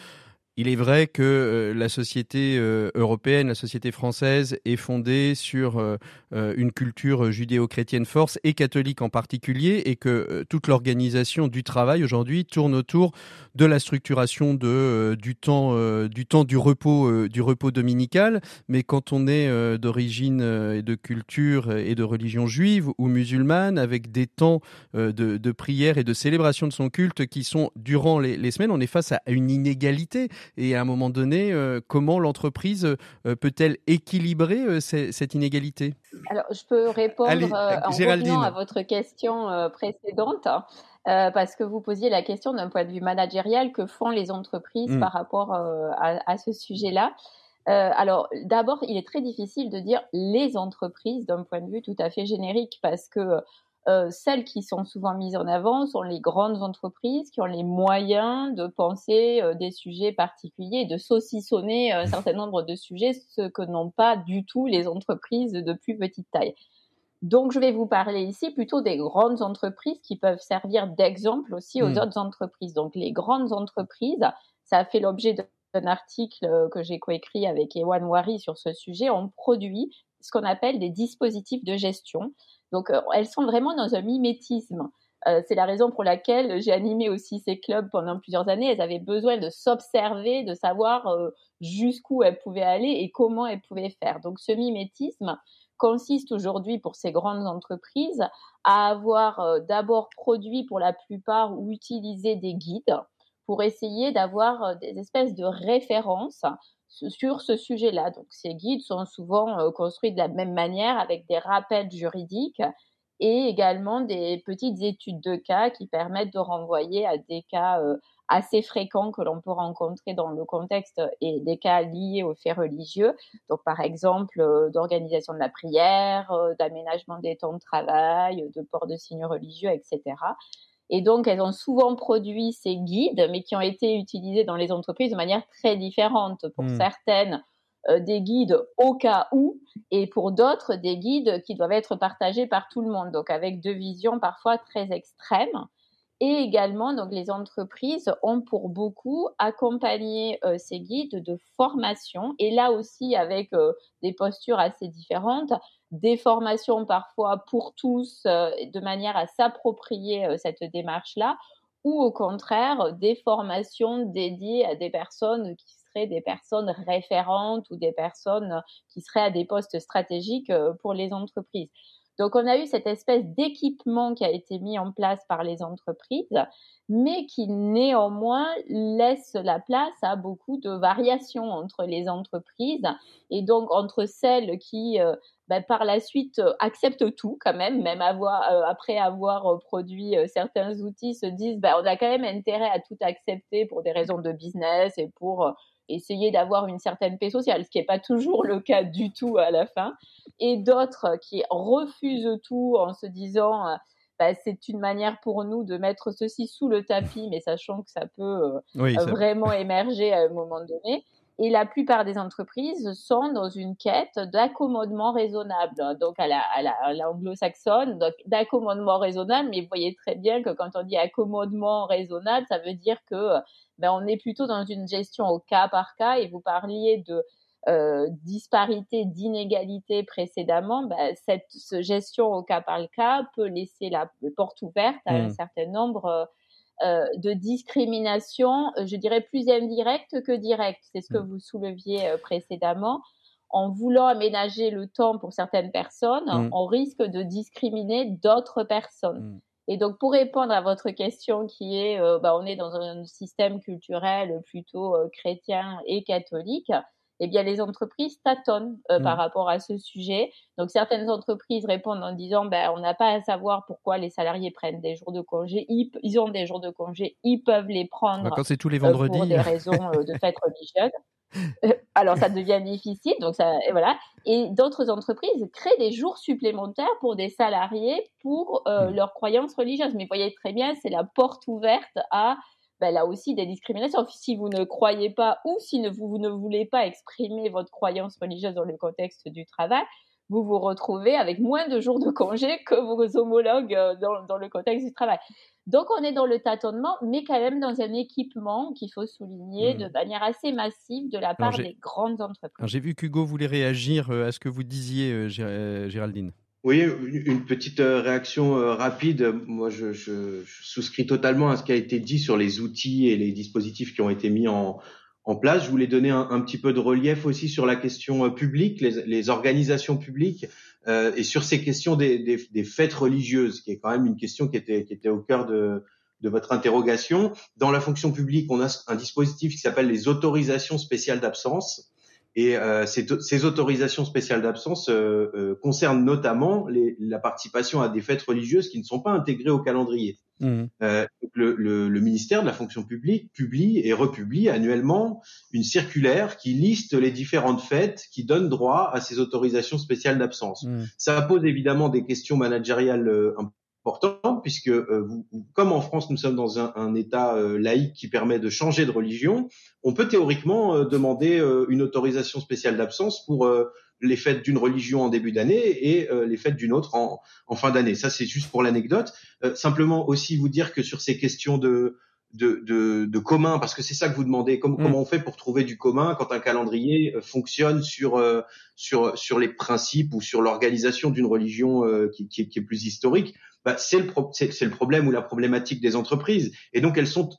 Il est vrai que euh, la société euh, européenne, la société française est fondée sur euh, une culture judéo-chrétienne force et catholique en particulier, et que toute l'organisation du travail aujourd'hui tourne autour de la structuration du, temps, du temps du repos, du repos dominical. Mais quand on est d'origine et de culture et de religion juive ou musulmane, avec des temps de, prière et de célébration de son culte qui sont durant les semaines, on est face à une inégalité et à un moment donné, euh, comment l'entreprise euh, peut-elle équilibrer euh, cette inégalité? Alors, je peux répondre en revenant à votre question précédente. parce que vous posiez la question d'un point de vue managérial, que font les entreprises hmm. par rapport à, ce sujet-là? Alors, d'abord, il est très difficile de dire les entreprises d'un point de vue tout à fait générique parce que euh, celles qui sont souvent mises en avant sont les grandes entreprises qui ont les moyens de penser euh, des sujets particuliers, de saucissonner un [LAUGHS] certain nombre de sujets, ce que n'ont pas du tout les entreprises de plus petite taille. Donc, je vais vous parler ici plutôt des grandes entreprises qui peuvent servir d'exemple aussi aux hmm. autres entreprises. Donc, les grandes entreprises, ça a fait l'objet d'un article euh, que j'ai coécrit avec Ewan Wari sur ce sujet, ont produit ce qu'on appelle des dispositifs de gestion. Donc, euh, elles sont vraiment dans un mimétisme. Euh, c'est la raison pour laquelle j'ai animé aussi ces clubs pendant plusieurs années. Elles avaient besoin de s'observer, de savoir jusqu'où elles pouvaient aller et comment elles pouvaient faire. Donc, ce mimétisme, consiste aujourd'hui pour ces grandes entreprises à avoir euh, d'abord produit pour la plupart ou utilisé des guides pour essayer d'avoir euh, des espèces de références sur ce sujet-là. Donc ces guides sont souvent euh, construits de la même manière avec des rappels juridiques et également des petites études de cas qui permettent de renvoyer à des cas assez fréquents que l'on peut rencontrer dans le contexte et des cas liés aux faits religieux. Donc, par exemple, euh, d'organisation de la prière, euh, d'aménagement des temps de travail, de port de signes religieux, etc. Et donc, elles ont souvent produit ces guides, mais qui ont été utilisés dans les entreprises de manière très différente. Pour hmm. certaines, euh, des guides au cas où, et pour d'autres, des guides qui doivent être partagés par tout le monde. Donc, avec deux visions parfois très extrêmes. Et également, donc, les entreprises ont pour beaucoup accompagné euh, ces guides de formation. Et là aussi, avec euh, des postures assez différentes, des formations parfois pour tous, euh, de manière à s'approprier cette démarche-là, ou au contraire, des formations dédiées à des personnes qui seraient des personnes référentes ou des personnes qui seraient à des postes stratégiques pour les entreprises. Donc, on a eu cette espèce d'équipement qui a été mis en place par les entreprises, mais qui néanmoins laisse la place à beaucoup de variations entre les entreprises et donc entre celles qui, euh, ben, par la suite, acceptent tout quand même, même euh, après avoir produit euh, certains outils, se disent ben, on a quand même intérêt à tout accepter pour des raisons de business et pour essayer d'avoir une certaine paix sociale, ce qui n'est pas toujours le cas du tout à la fin, et d'autres qui refusent tout en se disant euh, bah, c'est une manière pour nous de mettre ceci sous le tapis, mais sachant que ça peut euh, vraiment émerger à un moment donné. Et la plupart des entreprises sont dans une quête d'accommodement raisonnable, donc à la, à l'anglo-saxonne, d'accommodement raisonnable. Mais vous voyez très bien que quand on dit accommodement raisonnable, ça veut dire que ben, on est plutôt dans une gestion au cas par cas. Et vous parliez de euh, disparité, d'inégalité précédemment, ben, cette gestion au cas par cas peut laisser la porte ouverte à un mmh. certain nombre euh, de discrimination, je dirais plus indirecte que directe. C'est ce que mmh. vous souleviez euh, précédemment. En voulant aménager le temps pour certaines personnes, mmh. on risque de discriminer d'autres personnes. Et donc, pour répondre à votre question qui est, euh, bah, on est dans un système culturel plutôt euh, chrétien et catholique, eh bien, les entreprises tâtonnent euh, par mmh. rapport à ce sujet. Donc, certaines entreprises répondent en disant, ben, on n'a pas à savoir pourquoi les salariés prennent des jours de congé. Ils, ont des jours de congé, ils peuvent les prendre bah, quand c'est tous les vendredis. pour des raisons de fête religieuse. [LAUGHS] Alors ça devient difficile, donc ça, et voilà. Et d'autres entreprises créent des jours supplémentaires pour des salariés pour euh, mmh. leurs croyances religieuses. Mais vous voyez très bien, c'est la porte ouverte à ben, là aussi des discriminations. Si vous ne croyez pas ou si vous, vous ne voulez pas exprimer votre croyance religieuse dans le contexte du travail, vous vous retrouvez avec moins de jours de congé que vos homologues euh, dans, dans le contexte du travail. Donc on est dans le tâtonnement, mais quand même dans un équipement qu'il faut souligner de mmh. manière assez massive de la part des grandes entreprises. J'ai vu qu'Hugo voulait réagir euh, à ce que vous disiez, euh, Géraldine. Oui, une petite réaction rapide. Moi, je, souscris totalement à ce qui a été dit sur les outils et les dispositifs qui ont été mis en, place. Je voulais donner un, petit peu de relief aussi sur la question euh, publique, les, les organisations publiques, euh, et sur ces questions des, fêtes religieuses, qui est quand même une question qui était, qui au cœur de, de votre interrogation. Dans la fonction publique, on a un dispositif qui s'appelle les autorisations spéciales d'absence. Et euh, ces, ces, autorisations spéciales d'absence euh, euh, concernent notamment les, la participation à des fêtes religieuses qui ne sont pas intégrées au calendrier. Mmh. Euh, le, le, le, ministère de la fonction publique publie et republie annuellement une circulaire qui liste les différentes fêtes qui donnent droit à ces autorisations spéciales d'absence. Mmh. Ça pose évidemment des questions managériales puisque, euh, comme en France, nous sommes dans un, État euh, laïque qui permet de changer de religion, on peut théoriquement euh, demander une autorisation spéciale d'absence pour les fêtes d'une religion en début d'année et les fêtes d'une autre en fin d'année. Ça, c'est juste pour l'anecdote. simplement aussi vous dire que sur ces questions de de, de, de, commun, parce que c'est ça que vous demandez. Comment, mm. comment on fait pour trouver du commun quand un calendrier euh, fonctionne sur euh, sur sur les principes ou sur l'organisation d'une religion euh, qui, qui, qui, est plus historique? Bah, C'est le c'est le problème ou la problématique des entreprises. Et donc elles sont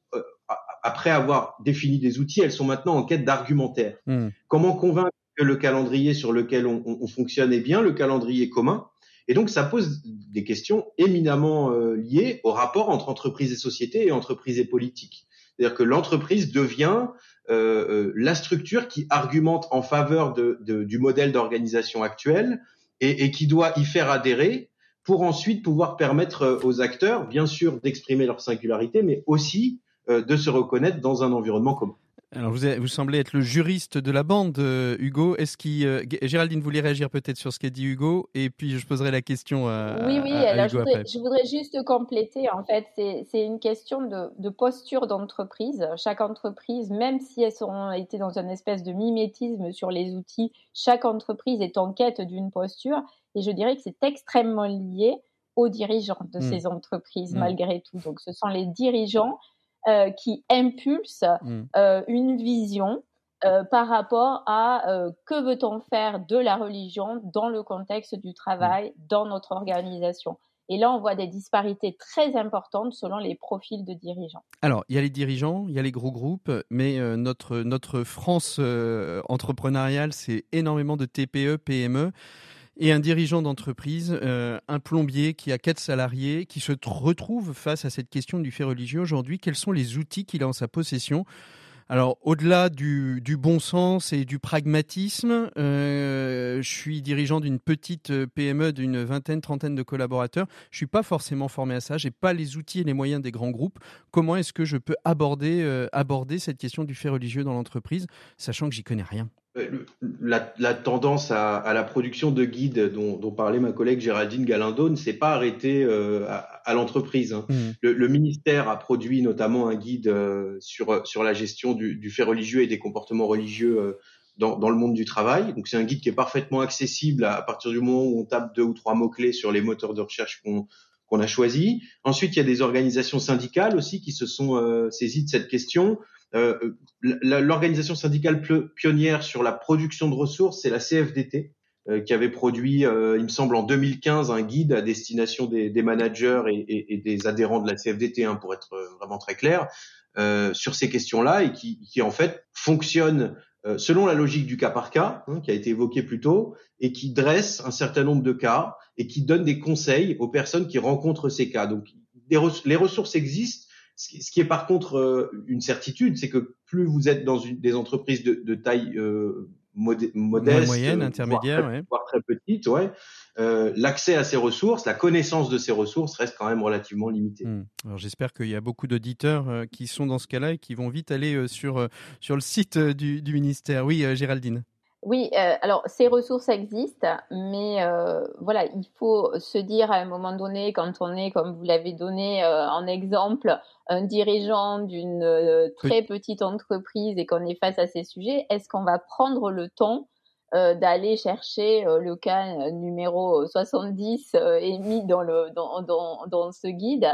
après avoir défini des outils, elles sont maintenant en quête d'argumentaire. Mm. Comment convaincre que le calendrier sur lequel on, on, on fonctionne est bien le calendrier commun? Et donc, ça pose des questions éminemment euh, liées au rapport entre entreprise et société et entreprise et politique. C'est-à-dire que l'entreprise devient euh, euh, la structure qui argumente en faveur du modèle d'organisation actuel et, qui doit y faire adhérer pour ensuite pouvoir permettre aux acteurs, bien sûr, d'exprimer leur singularité, mais aussi de se reconnaître dans un environnement commun. Alors vous, vous, semblez être le juriste de la bande, euh, Hugo. Est-ce qui euh, Géraldine voulait réagir peut-être sur ce qu'a dit Hugo, et puis je poserai la question à Oui, oui. alors je, voudrais, je, voudrais, juste compléter. En fait, c'est une question de, de posture d'entreprise. Chaque entreprise, même si elles ont été dans une espèce de mimétisme sur les outils, chaque entreprise est en quête d'une posture, et je dirais que c'est extrêmement lié aux dirigeants de mmh. ces entreprises, mmh. malgré tout. Donc, ce sont les dirigeants euh, qui impulse mm. euh, une vision euh, par rapport à que veut-on faire de la religion dans le contexte du travail, mm. dans notre organisation. Et là, on voit des disparités très importantes selon les profils de dirigeants. Alors, il y a les dirigeants, il y a les gros groupes, mais notre, notre France entrepreneuriale, c'est énormément de TPE, PME et un dirigeant d'entreprise, euh, un plombier qui a quatre salariés, qui se retrouve face à cette question du fait religieux aujourd'hui. Quels sont les outils qu'il a en sa possession? Alors, au-delà du, du, bon sens et du pragmatisme, euh, je suis dirigeant d'une petite euh, PME d'une vingtaine, trentaine de collaborateurs. Je suis pas forcément formé à ça. J'ai pas les outils et les moyens des grands groupes. Comment est-ce que je peux aborder, aborder cette question du fait religieux dans l'entreprise, sachant que j'y connais rien? La, la, tendance à, à, la production de guides dont, dont, parlait ma collègue Géraldine Galindo ne s'est pas arrêtée euh, à, à l'entreprise. Hein. Mmh. Le, le, ministère a produit notamment un guide euh, sur, sur la gestion du, du, fait religieux et des comportements religieux euh, dans, dans, le monde du travail. Donc c'est un guide qui est parfaitement accessible à, à, partir du moment où on tape deux ou trois mots-clés sur les moteurs de recherche qu'on qu'on a choisi. Ensuite, il y a des organisations syndicales aussi qui se sont euh, saisies de cette question. Euh, l'organisation syndicale pionnière sur la production de ressources, c'est la CFDT, euh, qui avait produit, euh, il me semble, en 2015, un guide à destination des, des managers et, et, et, des adhérents de la CFDT, hein, pour être vraiment très clair, sur ces questions-là, et qui, qui, en fait fonctionne selon la logique du cas par cas, hein, qui a été évoqué plus tôt, et qui dresse un certain nombre de cas et qui donne des conseils aux personnes qui rencontrent ces cas. Donc, les ressources existent, ce qui est par contre euh, une certitude, c'est que plus vous êtes dans une, des entreprises de, de taille euh, modeste, moyenne, intermédiaire, voire, voire, très petite, ouais, euh, l'accès à ces ressources, la connaissance de ces ressources reste quand même relativement limitée. Mmh. Alors j'espère qu'il y a beaucoup d'auditeurs euh, qui sont dans ce cas-là et qui vont vite aller euh, sur sur le site du, du ministère. Oui, Géraldine. Oui, euh, alors ces ressources existent, mais euh, voilà, il faut se dire à un moment donné, quand on est, comme vous l'avez donné euh, en exemple, un dirigeant d'une euh, très petite entreprise et qu'on est face à ces sujets, est-ce qu'on va prendre le temps euh, d'aller chercher le cas numéro 70 émis dans, le, dans, dans, dans ce guide?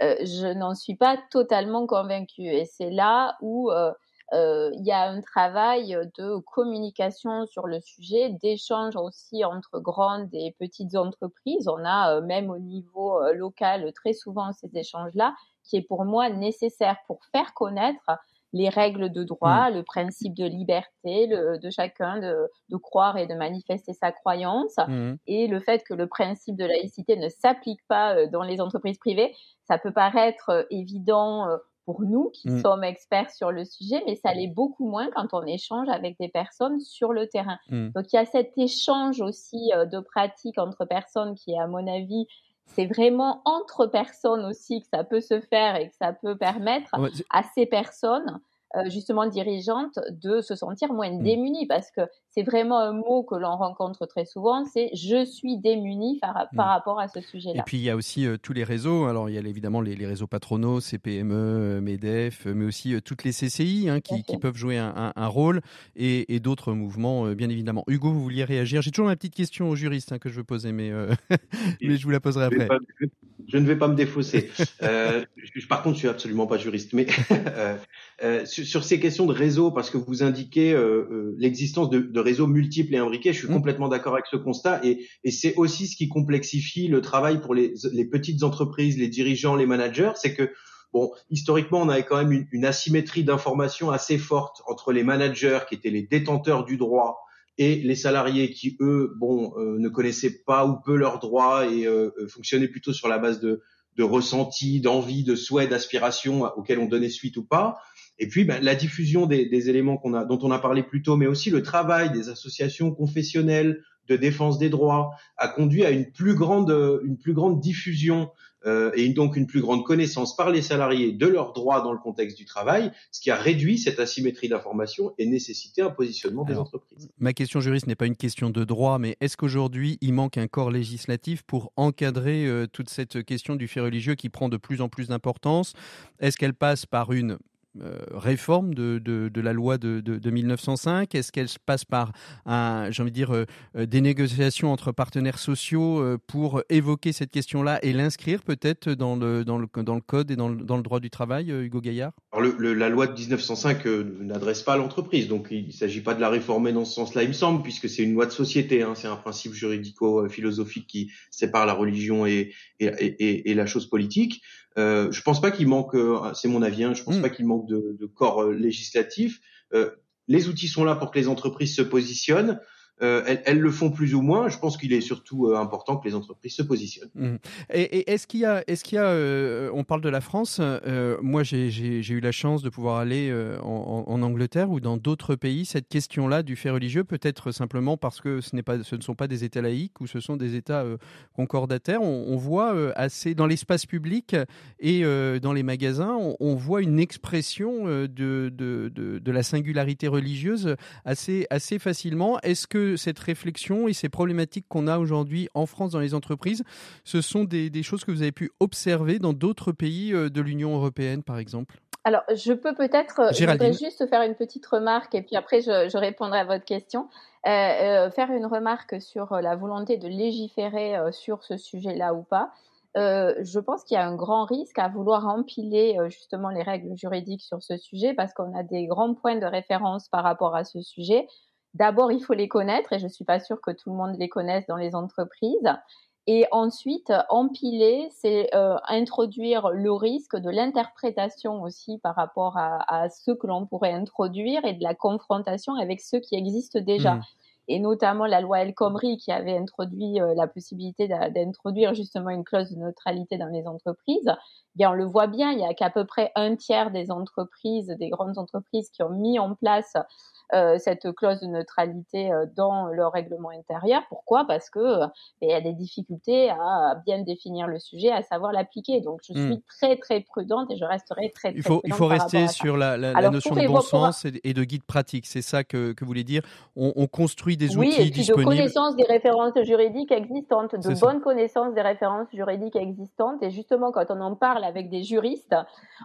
Je n'en suis pas totalement convaincue. Et c'est là où euh, il y a un travail de communication sur le sujet, d'échange aussi entre grandes et petites entreprises. On a euh, même au niveau euh, local très souvent ces échanges-là, qui est pour moi nécessaire pour faire connaître les règles de droit, mmh. le principe de liberté le, de chacun de, de, croire et de manifester sa croyance, mmh. et le fait que le principe de laïcité ne s'applique pas dans les entreprises privées. Ça peut paraître évident pour nous qui mmh. sommes experts sur le sujet, mais ça l'est beaucoup moins quand on échange avec des personnes sur le terrain. Mmh. Donc il y a cet échange aussi euh, de pratiques entre personnes qui, à mon avis, c'est vraiment entre personnes aussi que ça peut se faire et que ça peut permettre à ces personnes euh, justement dirigeantes de se sentir moins Mmh. démunies parce que c'est vraiment un mot que l'on rencontre très souvent, c'est je suis démunie par, par Mmh. rapport à ce Et sujet-là. puis il y a aussi euh, tous les réseaux. Alors il y a évidemment les, les réseaux patronaux, CPME, euh, MEDEF, euh, mais aussi euh, toutes les CCI hein, qui, peuvent jouer un, un- un rôle et, et d'autres mouvements, euh, bien évidemment. Hugo, vous vouliez réagir? J'ai toujours ma petite question aux juristes hein, que je veux poser, mais, euh, [LAUGHS] mais je vous la poserai Je, vais après. pas- je ne vais pas me défausser. Euh, je- par contre, je suis absolument pas juriste, mais [LAUGHS] euh, euh, sur, sur ces questions de réseau, parce que vous indiquez euh, euh, l'existence de, de réseaux multiples et imbriqués, je suis Mm. complètement d'accord avec ce constat, et, et c'est aussi ce qui complexifie le travail pour les, les petites entreprises, les dirigeants, les managers, c'est que Bon, historiquement, on avait quand même une, une asymétrie d'information assez forte entre les managers qui étaient les détenteurs du droit et les salariés qui, eux, bon, euh, ne connaissaient pas ou peu leurs droits et euh, euh, fonctionnaient plutôt sur la base de, de ressentis, d'envie, de souhaits, d'aspirations auxquels on donnait suite ou pas. Et puis, ben, la diffusion des, des éléments qu'on a, dont on a parlé plus tôt, mais aussi le travail des associations confessionnelles de défense des droits a conduit à une plus grande, une plus grande diffusion euh, et donc une plus grande connaissance par les salariés de leurs droits dans le contexte du travail, ce qui a réduit cette asymétrie d'information et nécessité un positionnement des entreprises. Ma question juriste n'est pas une question de droit, mais est-ce qu'aujourd'hui il manque un corps législatif pour encadrer euh, toute cette question du fait religieux qui prend de plus en plus d'importance? Est-ce qu'elle passe par une euh, réforme de, de, la loi de, de, de 1905 Est-ce qu'elle passe par j'ai envie de dire, euh, euh, des négociations entre partenaires sociaux pour évoquer cette question-là et l'inscrire peut-être dans le, dans, le, dans le code et dans le, dans le droit du travail, Hugo Gaillard? Alors la loi de 1905 euh, n'adresse pas à l'entreprise, donc il ne s'agit pas de la réformer dans ce sens-là, il me semble, puisque c'est une loi de société, hein, c'est un principe juridico-philosophique qui sépare la religion et, et, et la chose politique. Euh, je pense pas qu'il manque, euh, c'est mon avis, hein, je pense Mm. pas qu'il manque de, de corps euh, législatif. Euh, les outils sont là pour que les entreprises se positionnent. Euh, elles, le font plus ou moins. Je pense qu'il est surtout euh, important que les entreprises se positionnent. Mmh. Et, est-ce qu'il y a, est-ce qu'il y a, euh, on parle de la France. Moi, j'ai, eu la chance de pouvoir aller en, Angleterre ou dans d'autres pays. Cette question-là du fait religieux, peut-être simplement parce que ce ne sont pas des États laïques ou ce sont des États concordataires. On, voit assez dans l'espace public et dans les magasins, on, voit une expression de la singularité religieuse assez, assez facilement. Est-ce que cette réflexion et ces problématiques qu'on a aujourd'hui en France dans les entreprises, ce sont des, des, choses que vous avez pu observer dans d'autres pays euh, de l'Union européenne, par exemple? Alors, je peux peut-être, je voudrais juste faire une petite remarque et puis après, je, je répondrai à votre question. Euh, euh, faire une remarque sur la volonté de légiférer euh, sur ce sujet-là ou pas. Euh, je pense qu'il y a un grand risque à vouloir empiler euh, justement les règles juridiques sur ce sujet parce qu'on a des grands points de référence par rapport à ce sujet. D'abord, il faut les connaître et je suis pas sûre que tout le monde les connaisse dans les entreprises. Et ensuite, empiler, c'est euh, introduire le risque de l'interprétation aussi par rapport à, à ce que l'on pourrait introduire et de la confrontation avec ceux qui existent déjà. Mmh. Et notamment la loi El Khomri qui avait introduit euh, la possibilité d'introduire justement une clause de neutralité dans les entreprises. Bien, on le voit bien, il y a qu'à peu près un tiers des entreprises, des grandes entreprises qui ont mis en place euh, cette clause de neutralité euh, dans leur règlement intérieur. Pourquoi? Parce que euh, il y a des difficultés à bien définir le sujet, à savoir l'appliquer. Donc, je suis mmh. très très prudente et je resterai très. très il faut prudente il faut rester sur la, la, la notion de bon sens et, et, de guide pratique. C'est ça que, que vous voulez dire? On, on construit des oui, outils et puis disponibles. de connaissance des références juridiques existantes, de bonne connaissance des références juridiques existantes. Et justement, quand on en parle avec des juristes,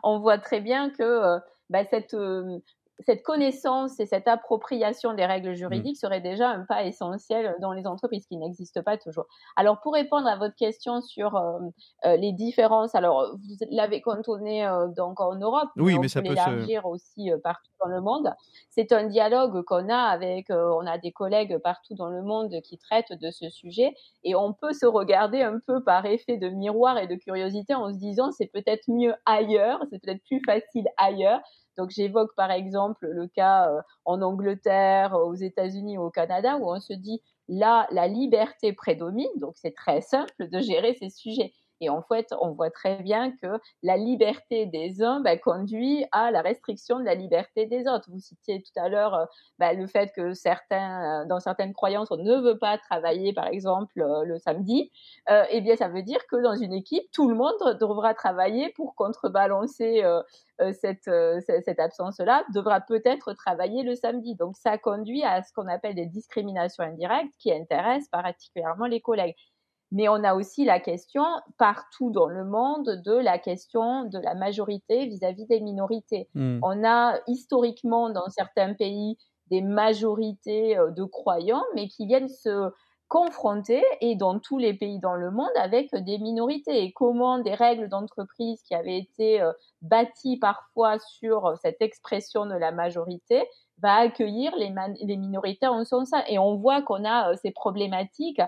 on voit très bien que euh, bah, cette euh, cette connaissance et cette appropriation des règles juridiques mmh. serait déjà un pas essentiel dans les entreprises qui n'existent pas toujours. Alors, pour répondre à votre question sur euh, euh, les différences, alors vous l'avez cantonné euh, donc en Europe, oui, mais, mais on ça peut l'élargir se... aussi euh, partout dans le monde. C'est un dialogue qu'on a avec, euh, on a des collègues partout dans le monde qui traitent de ce sujet, et on peut se regarder un peu par effet de miroir et de curiosité en se disant c'est peut-être mieux ailleurs, c'est peut-être plus facile ailleurs. Donc j'évoque par exemple le cas euh, en Angleterre, aux États-Unis, au Canada, où on se dit là, la liberté prédomine, donc c'est très simple de gérer ces sujets. Et en fait, on voit très bien que la liberté des uns bah, conduit à la restriction de la liberté des autres. Vous citiez tout à l'heure euh, bah, le fait que certains, euh, dans certaines croyances, on ne veut pas travailler, par exemple, euh, le samedi. eh bien, ça veut dire que dans une équipe, tout le monde devra travailler pour contrebalancer cette, cette absence-là, devra peut-être travailler le samedi. Donc, ça conduit à ce qu'on appelle des discriminations indirectes qui intéressent particulièrement les collègues. Mais on a aussi la question partout dans le monde de la question de la majorité vis-à-vis des minorités. Hmm. On a historiquement dans certains pays des majorités euh, de croyants, mais qui viennent se confronter, et dans tous les pays dans le monde, avec des minorités. Et comment des règles d'entreprise qui avaient été euh, bâties parfois sur cette expression de la majorité va accueillir les, les minorités en son sein. Et on voit qu'on a euh, ces problématiques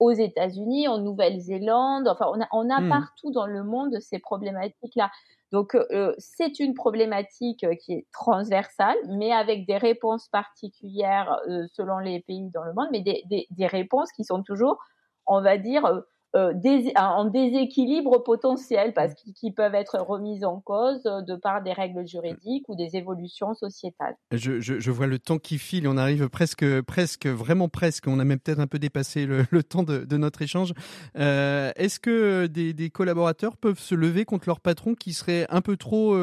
aux États-Unis, en Nouvelle-Zélande. Enfin, on a, on a hmm. partout dans le monde ces problématiques-là. Donc, euh, c'est une problématique euh, qui est transversale, mais avec des réponses particulières euh, selon les pays dans le monde, mais des, des, des réponses qui sont toujours, on va dire, euh, en déséquilibre potentiel parce qu'ils peuvent être remis en cause euh, de par des règles juridiques ou des évolutions sociétales. Je, je, vois le temps qui file on arrive presque, presque, vraiment presque. On a même peut-être un peu dépassé le, [LAUGHS] le temps de, de, notre échange. Euh, Est-ce que des, des, collaborateurs peuvent se lever contre leur patron qui serait un peu trop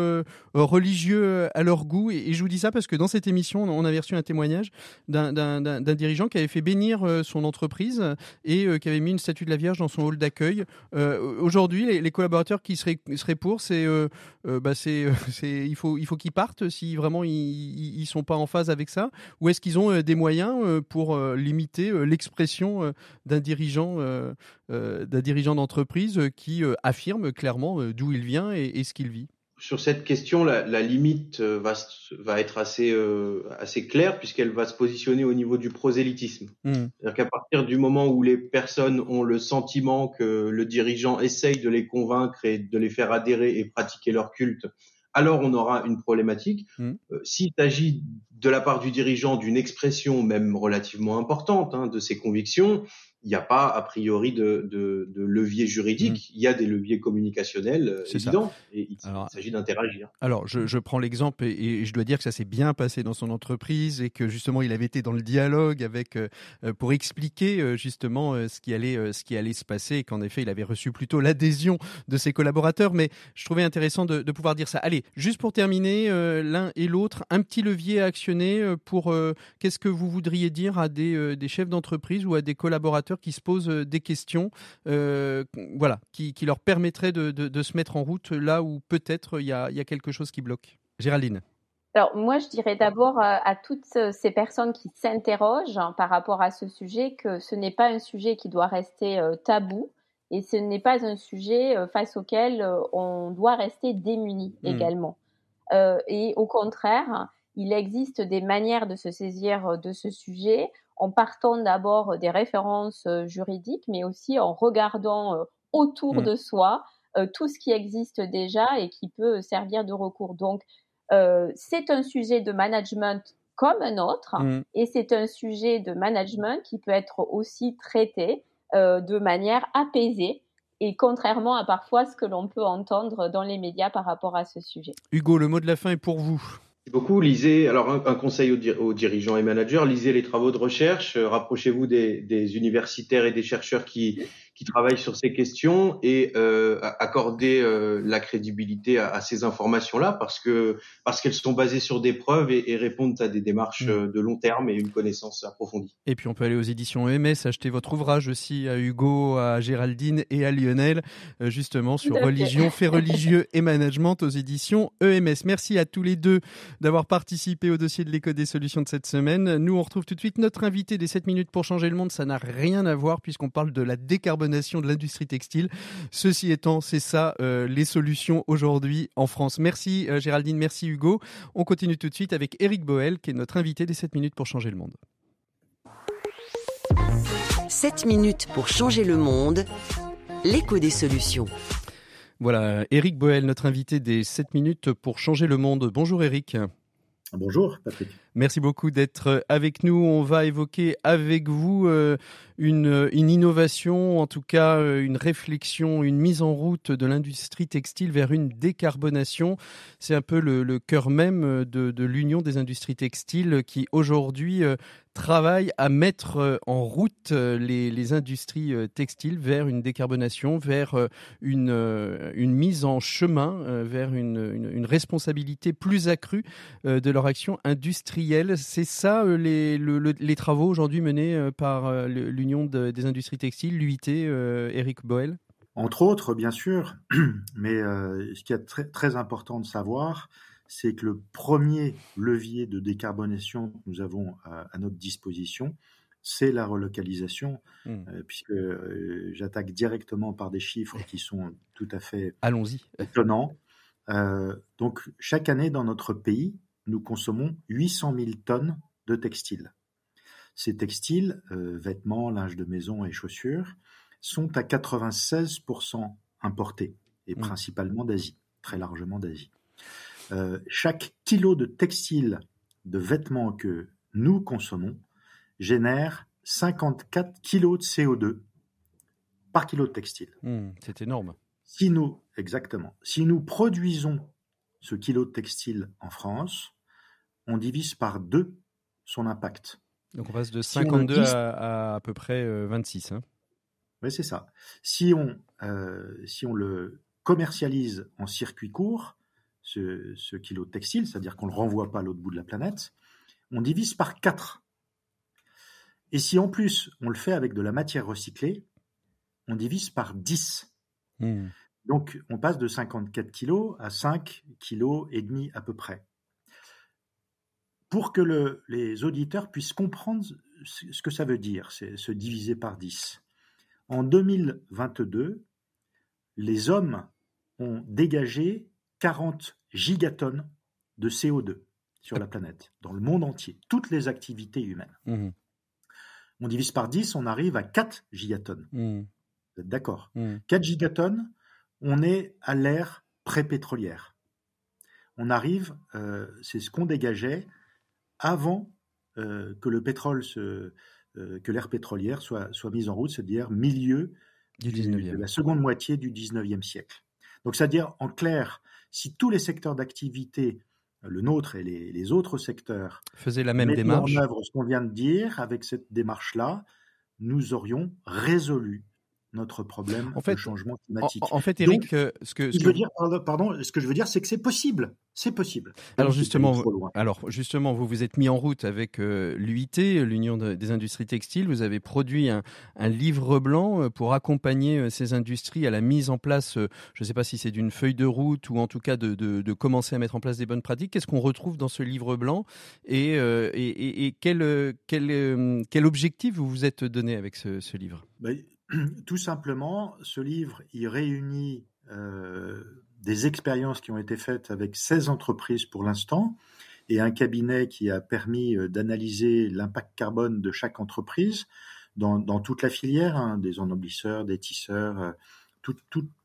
religieux à leur goût? Et, et, je vous dis ça parce que dans cette émission, on avait reçu un témoignage d'un dirigeant qui avait fait bénir son entreprise et qui avait mis une statue de la Vierge dans son hall d'accueil. Euh, aujourd'hui, les, collaborateurs qui seraient, pour, c'est, euh, euh, bah [LAUGHS] c'est, il faut, il faut qu'ils partent si vraiment ils, ne sont pas en phase avec ça. Ou est-ce qu'ils ont des moyens pour limiter l'expression d'un dirigeant, d'un dirigeant d'entreprise qui affirme clairement d'où il vient et ce qu'il vit? Sur cette question, la, la limite euh, va, va, être assez, euh, assez claire puisqu'elle va se positionner au niveau du prosélytisme. Hmm. C'est-à-dire qu'à partir du moment où les personnes ont le sentiment que le dirigeant essaye de les convaincre et de les faire adhérer et pratiquer leur culte, alors on aura une problématique. Hmm. Euh, S'il s'agit de la part du dirigeant d'une expression même relativement importante hein, de ses convictions, il n'y a pas a priori de, de, de levier juridique, mmh. il y a des leviers communicationnels euh, évidents et il, s'agit d'interagir. Alors je, je prends l'exemple et, je dois dire que ça s'est bien passé dans son entreprise et que justement il avait été dans le dialogue avec euh, euh, pour expliquer justement ce qui allait ce qui allait se passer et qu'en effet il avait reçu plutôt l'adhésion de ses collaborateurs. Mais je trouvais intéressant de, de pouvoir dire ça. Allez, juste pour terminer, l'un et l'autre, un petit levier à actionner pour qu'est-ce que vous voudriez dire à des, des chefs d'entreprise ou à des collaborateurs qui se posent euh, des questions, euh, voilà, qui, leur permettraient de, se mettre en route là où peut-être il y a, quelque chose qui bloque. Géraldine. Alors moi, je dirais d'abord à, toutes ces personnes qui s'interrogent hein, par rapport à ce sujet que ce n'est pas un sujet qui doit rester euh, tabou et ce n'est pas un sujet face auquel on doit rester démuni hmm. également. et au contraire, il existe des manières de se saisir de ce sujet en partant d'abord des références euh, juridiques, mais aussi en regardant euh, autour mmh. de soi euh, tout ce qui existe déjà et qui peut servir de recours. Donc, c'est un sujet de management comme un autre, mmh. et c'est un sujet de management qui peut être aussi traité de manière apaisée et contrairement à parfois ce que l'on peut entendre dans les médias par rapport à ce sujet. Hugo, le mot de la fin est pour vous beaucoup. Lisez, alors un, conseil aux, dirigeants et managers, lisez les travaux de recherche, euh, rapprochez-vous des, universitaires et des chercheurs qui, qui travaillent sur ces questions et euh, accorder euh, la crédibilité à, à ces informations-là parce que parce qu'elles sont basées sur des preuves et, et répondent à des démarches mm. euh, de long terme et une connaissance approfondie. Et puis on peut aller aux éditions EMS, acheter votre ouvrage aussi à Hugo, à Géraldine et à Lionel, euh, justement sur religion, fait religieux et management aux éditions EMS. Merci à tous les deux d'avoir participé au dossier de l'éco des solutions de cette semaine. Nous on retrouve tout de suite notre invité des 7 minutes pour changer le monde. Ça n'a rien à voir puisqu'on parle de la décarbonation de l'industrie textile. Ceci étant, c'est ça euh, les solutions aujourd'hui en France. Merci euh, Géraldine, merci Hugo. On continue tout de suite avec Eric Boel qui est notre invité des 7 minutes pour changer le monde. 7 minutes pour changer le monde, l'écho des solutions. Voilà, Eric Boel, notre invité des 7 minutes pour changer le monde. Bonjour Eric. Bonjour Patrick. Merci beaucoup d'être avec nous. On va évoquer avec vous une, une, innovation, en tout cas une réflexion, une mise en route de l'industrie textile vers une décarbonation. C'est un peu le, cœur même de, de l'Union des industries textiles qui aujourd'hui travaille à mettre en route les, les, industries textiles vers une décarbonation, vers une, mise en chemin, vers une, responsabilité plus accrue de leur action industrielle. C'est ça les, travaux aujourd'hui menés par l'Union des industries textiles, l'UIT, euh, Eric Boel Entre autres, bien sûr, [CLEARS THROAT] mais euh, ce qui est très important de savoir, c'est que le premier levier de décarbonation que nous avons à, notre disposition, c'est la relocalisation, hmm. euh, puisque j'attaque directement par des chiffres qui sont tout à fait Allons-y. [LAUGHS] étonnants. donc, chaque année dans notre pays, nous consommons 800 000 tonnes de textiles. Ces textiles, euh, vêtements, linge de maison et chaussures, sont à 96% importés, et mmh. principalement d'Asie, très largement d'Asie. Euh, chaque kilo de textile, de vêtements que nous consommons, génère 54 kilos de CO2 par kilo de textile. Mmh, c'est énorme. Si nous, exactement, si nous produisons ce kilo de textile en France, on divise par deux son impact. Donc on passe de 52 à, à, peu près 26. Euh, hein. Oui, c'est ça. Si on, euh, si on le commercialise en circuit court, ce, ce kilo de textile, c'est-à-dire qu'on ne le renvoie pas à l'autre bout de la planète, on divise par 4. Et si en plus on le fait avec de la matière recyclée, on divise par 10. Hmm. Donc on passe de 54 kilos à 5 kilos et demi à peu près pour que le, les auditeurs puissent comprendre ce que ça veut dire, c'est se diviser par 10. En 2022, les hommes ont dégagé 40 gigatonnes de CO2 sur la planète, dans le monde entier, toutes les activités humaines. Mmh. On divise par 10, on arrive à 4 gigatonnes. Mmh. Vous êtes d'accord? 4 mmh. gigatonnes, on est à l'ère pré-pétrolière. On arrive, euh, c'est ce qu'on dégageait avant euh, que le pétrole se, euh, que l'ère pétrolière soit, soit mise en route, c'est-à-dire milieu du de la seconde moitié du 19e siècle. Donc, c'est-à-dire, en clair, si tous les secteurs d'activité, le nôtre et les, les, autres secteurs, faisaient la même démarche, en œuvre ce qu'on vient de dire, avec cette démarche-là, nous aurions résolu notre problème en fait, changement climatique. En, fait, Eric, euh, ce que, ce que... dire, pardon, ce que je veux dire, c'est que c'est possible. C'est possible. Alors justement, alors justement, vous vous êtes mis en route avec euh, l'UIT, l'Union des industries textiles. Vous avez produit un, un livre blanc euh, pour accompagner ces industries à la mise en place. je ne sais pas si c'est d'une feuille de route ou en tout cas de, de, de, commencer à mettre en place des bonnes pratiques. Qu'est-ce qu'on retrouve dans ce livre blanc et, et, et, et, quel, quel, quel objectif vous vous êtes donné avec ce, ce livre? Ben, [CLEARS THROAT] tout simplement, ce livre, il réunit euh, des expériences qui ont été faites avec 16 entreprises pour l'instant et un cabinet qui a permis euh, d'analyser l'impact carbone de chaque entreprise dans, toute la filière, hein, des ennoblisseurs, des tisseurs, euh,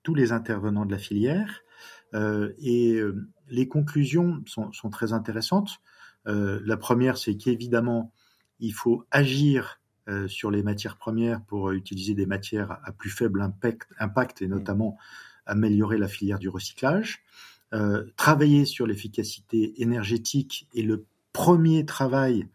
tous les intervenants de la filière. et les conclusions sont, très intéressantes. la première, c'est qu'évidemment, il faut agir sur les matières premières pour utiliser des matières à plus faible impact, impact et mm. notamment améliorer la filière du recyclage. Euh, travailler sur l'efficacité énergétique et le premier travail,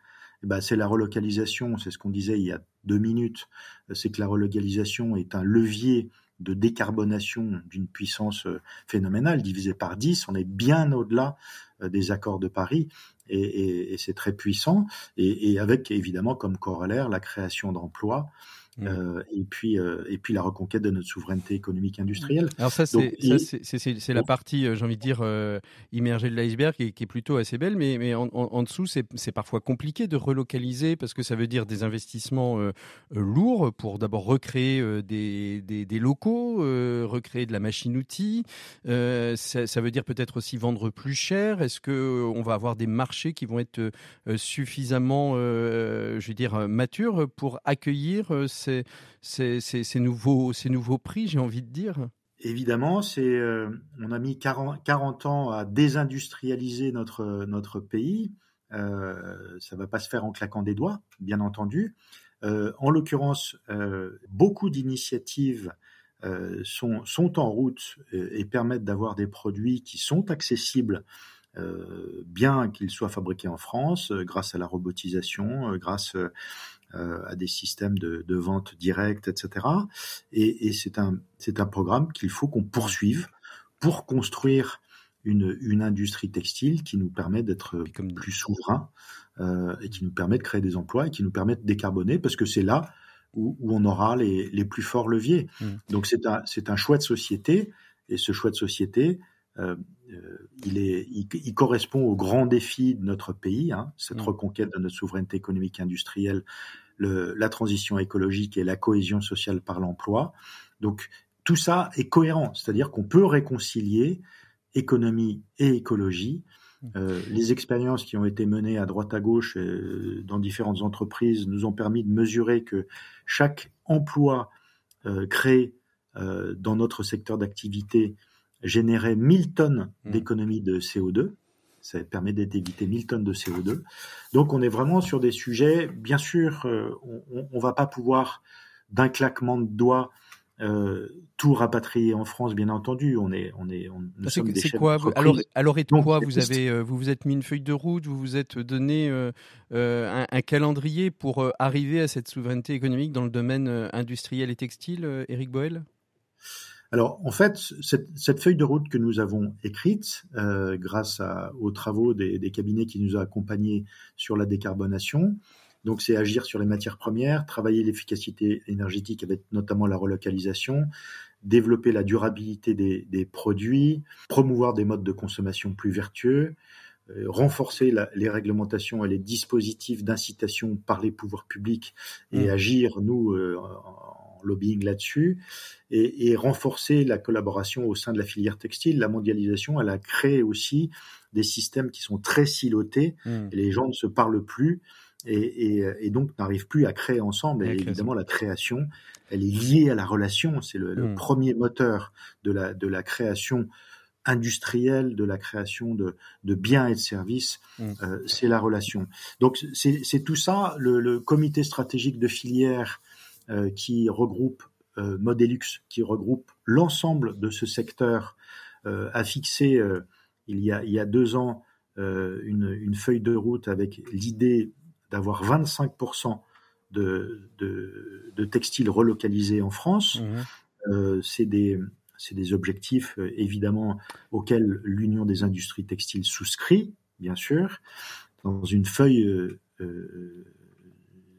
eh ben, c'est la relocalisation, c'est ce qu'on disait il y a deux minutes, c'est que la relocalisation est un levier de décarbonation d'une puissance euh, phénoménale, divisé par 10, on est bien au-delà des accords de Paris et, c'est très puissant, et, avec évidemment comme corollaire la création d'emplois. Mmh. Euh, et puis euh, et puis la reconquête de notre souveraineté économique industrielle. Alors ça c'est la partie euh, j'ai envie de dire euh, immergée de l'iceberg qui, qui, est plutôt assez belle mais mais en, en, en dessous c'est parfois compliqué de relocaliser parce que ça veut dire des investissements euh, lourds pour d'abord recréer des, des, des, locaux, recréer de la machine outil. Ça, ça, veut dire peut-être aussi vendre plus cher. Est-ce que on va avoir des marchés qui vont être euh, suffisamment, euh, je veux dire, matures pour accueillir euh, ces, nouveaux, prix, j'ai envie de dire évidemment, c'est, on a mis 40, 40, ans à désindustrialiser notre, pays. Euh, ça va pas se faire en claquant des doigts, bien entendu. Euh, en l'occurrence, euh, beaucoup d'initiatives euh, sont, en route et, et permettent d'avoir des produits qui sont accessibles, euh, bien qu'ils soient fabriqués en France, grâce à la robotisation, grâce à des systèmes de, de, vente directe, etc. Et, et c'est un, un programme qu'il faut qu'on poursuive pour construire une, une, industrie textile qui nous permet d'être plus souverain euh, et qui nous permet de créer des emplois et qui nous permet de décarboner parce que c'est là où, où, on aura les, les plus forts leviers. Mmh. Donc c'est un, c'est un choix de société et ce choix de société, euh, euh, il, est, il, il, correspond aux grands défis de notre pays, hein, cette mmh. reconquête de notre souveraineté économique et industrielle, le, la transition écologique et la cohésion sociale par l'emploi. Donc tout ça est cohérent, c'est-à-dire qu'on peut réconcilier économie et écologie. Mmh. Euh, les expériences qui ont été menées à droite à gauche euh, dans différentes entreprises nous ont permis de mesurer que chaque emploi euh, créé euh, dans notre secteur d'activité générait 1000 tonnes mmh. d'économie de CO2. Ça permet d'éviter 1000 tonnes de CO2. Donc on est vraiment sur des sujets, bien sûr, euh, on ne va pas pouvoir d'un claquement de doigts euh, tout rapatrié en France, bien entendu. On est, on est, on, nous sommes des chefs quoi, alors, alors, et de quoi vous avez, euh, vous vous êtes mis une feuille de route, vous vous êtes donné euh, euh, un, un, calendrier pour euh, arriver à cette souveraineté économique dans le domaine euh, industriel et textile, Éric Boel alors, en fait, cette, cette, feuille de route que nous avons écrite, euh, grâce à, aux travaux des, des, cabinets qui nous ont accompagnés sur la décarbonation, donc, c'est agir sur les matières premières, travailler l'efficacité énergétique avec notamment la relocalisation, développer la durabilité des, des produits, promouvoir des modes de consommation plus vertueux, euh, renforcer la, les réglementations et les dispositifs d'incitation par les pouvoirs publics et mmh. agir, nous, euh, en lobbying là-dessus, et, et, renforcer la collaboration au sein de la filière textile. La mondialisation, elle a créé aussi des systèmes qui sont très silotés, mmh. et les gens ne se parlent plus et, et, et donc n'arrivent plus à créer ensemble. Et évidemment, la création, elle est liée à la relation. C'est le, le mmh. premier moteur de la, de la création industrielle, de la création de, de biens et de services, mmh. euh, c'est la relation. Donc c'est tout ça. Le, le, comité stratégique de filière qui regroupe euh, Modelux, qui regroupe l'ensemble de ce secteur, euh, a fixé euh, il, y a, il y a deux ans euh, une, une feuille de route avec l'idée d'avoir 25% de, de, de, textiles relocalisés en France. Mmh. Euh, c'est des, des, objectifs euh, évidemment auxquels l'Union des industries textiles souscrit, bien sûr, dans une feuille euh,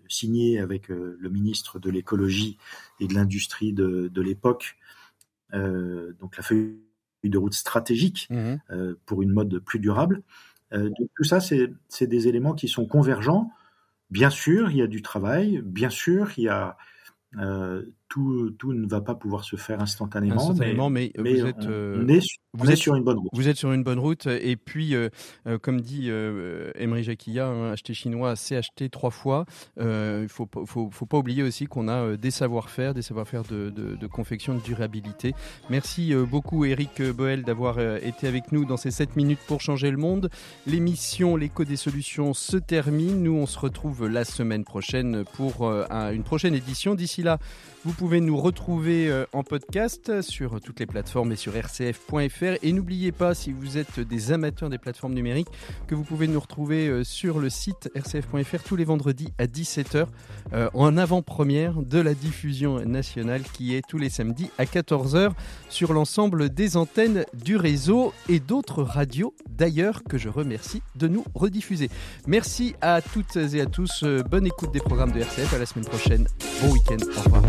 euh signée avec euh, le ministre de l'écologie et de l'industrie de, de l'époque, euh, donc la feuille de route stratégique mmh. pour une mode plus durable. donc tout ça, c'est des éléments qui sont convergents Bien sûr, il y a du travail, bien sûr, il y a euh, tout, tout, ne va pas pouvoir se faire instantanément. instantanément mais, mais, mais, vous êtes, on, euh, on est, vous on êtes, sur une bonne route. Vous êtes sur une bonne route. Et puis, euh, euh comme dit euh, Emery Jacquilla, hein, acheter chinois, c'est acheter trois fois. Il ne faut, faut, faut, pas oublier aussi qu'on a des savoir-faire, des savoir-faire de, de, de, confection, de durabilité. Merci beaucoup, Eric Boel, d'avoir été avec nous dans ces 7 minutes pour changer le monde. L'émission L'écho des solutions se termine. Nous, on se retrouve la semaine prochaine pour une prochaine édition. D'ici là, vous pouvez nous retrouver euh, en podcast sur toutes les plateformes et sur rcf.fr. Et n'oubliez pas, si vous êtes des amateurs des plateformes numériques, que vous pouvez nous retrouver euh, sur le site rcf.fr tous les vendredis à 17h euh, en avant-première de la diffusion nationale qui est tous les samedis à 14h sur l'ensemble des antennes du réseau et d'autres radios d'ailleurs que je remercie de nous rediffuser. Merci à toutes et à tous. Bonne écoute des programmes de RCF. À la semaine prochaine. Bon week-end. Au revoir.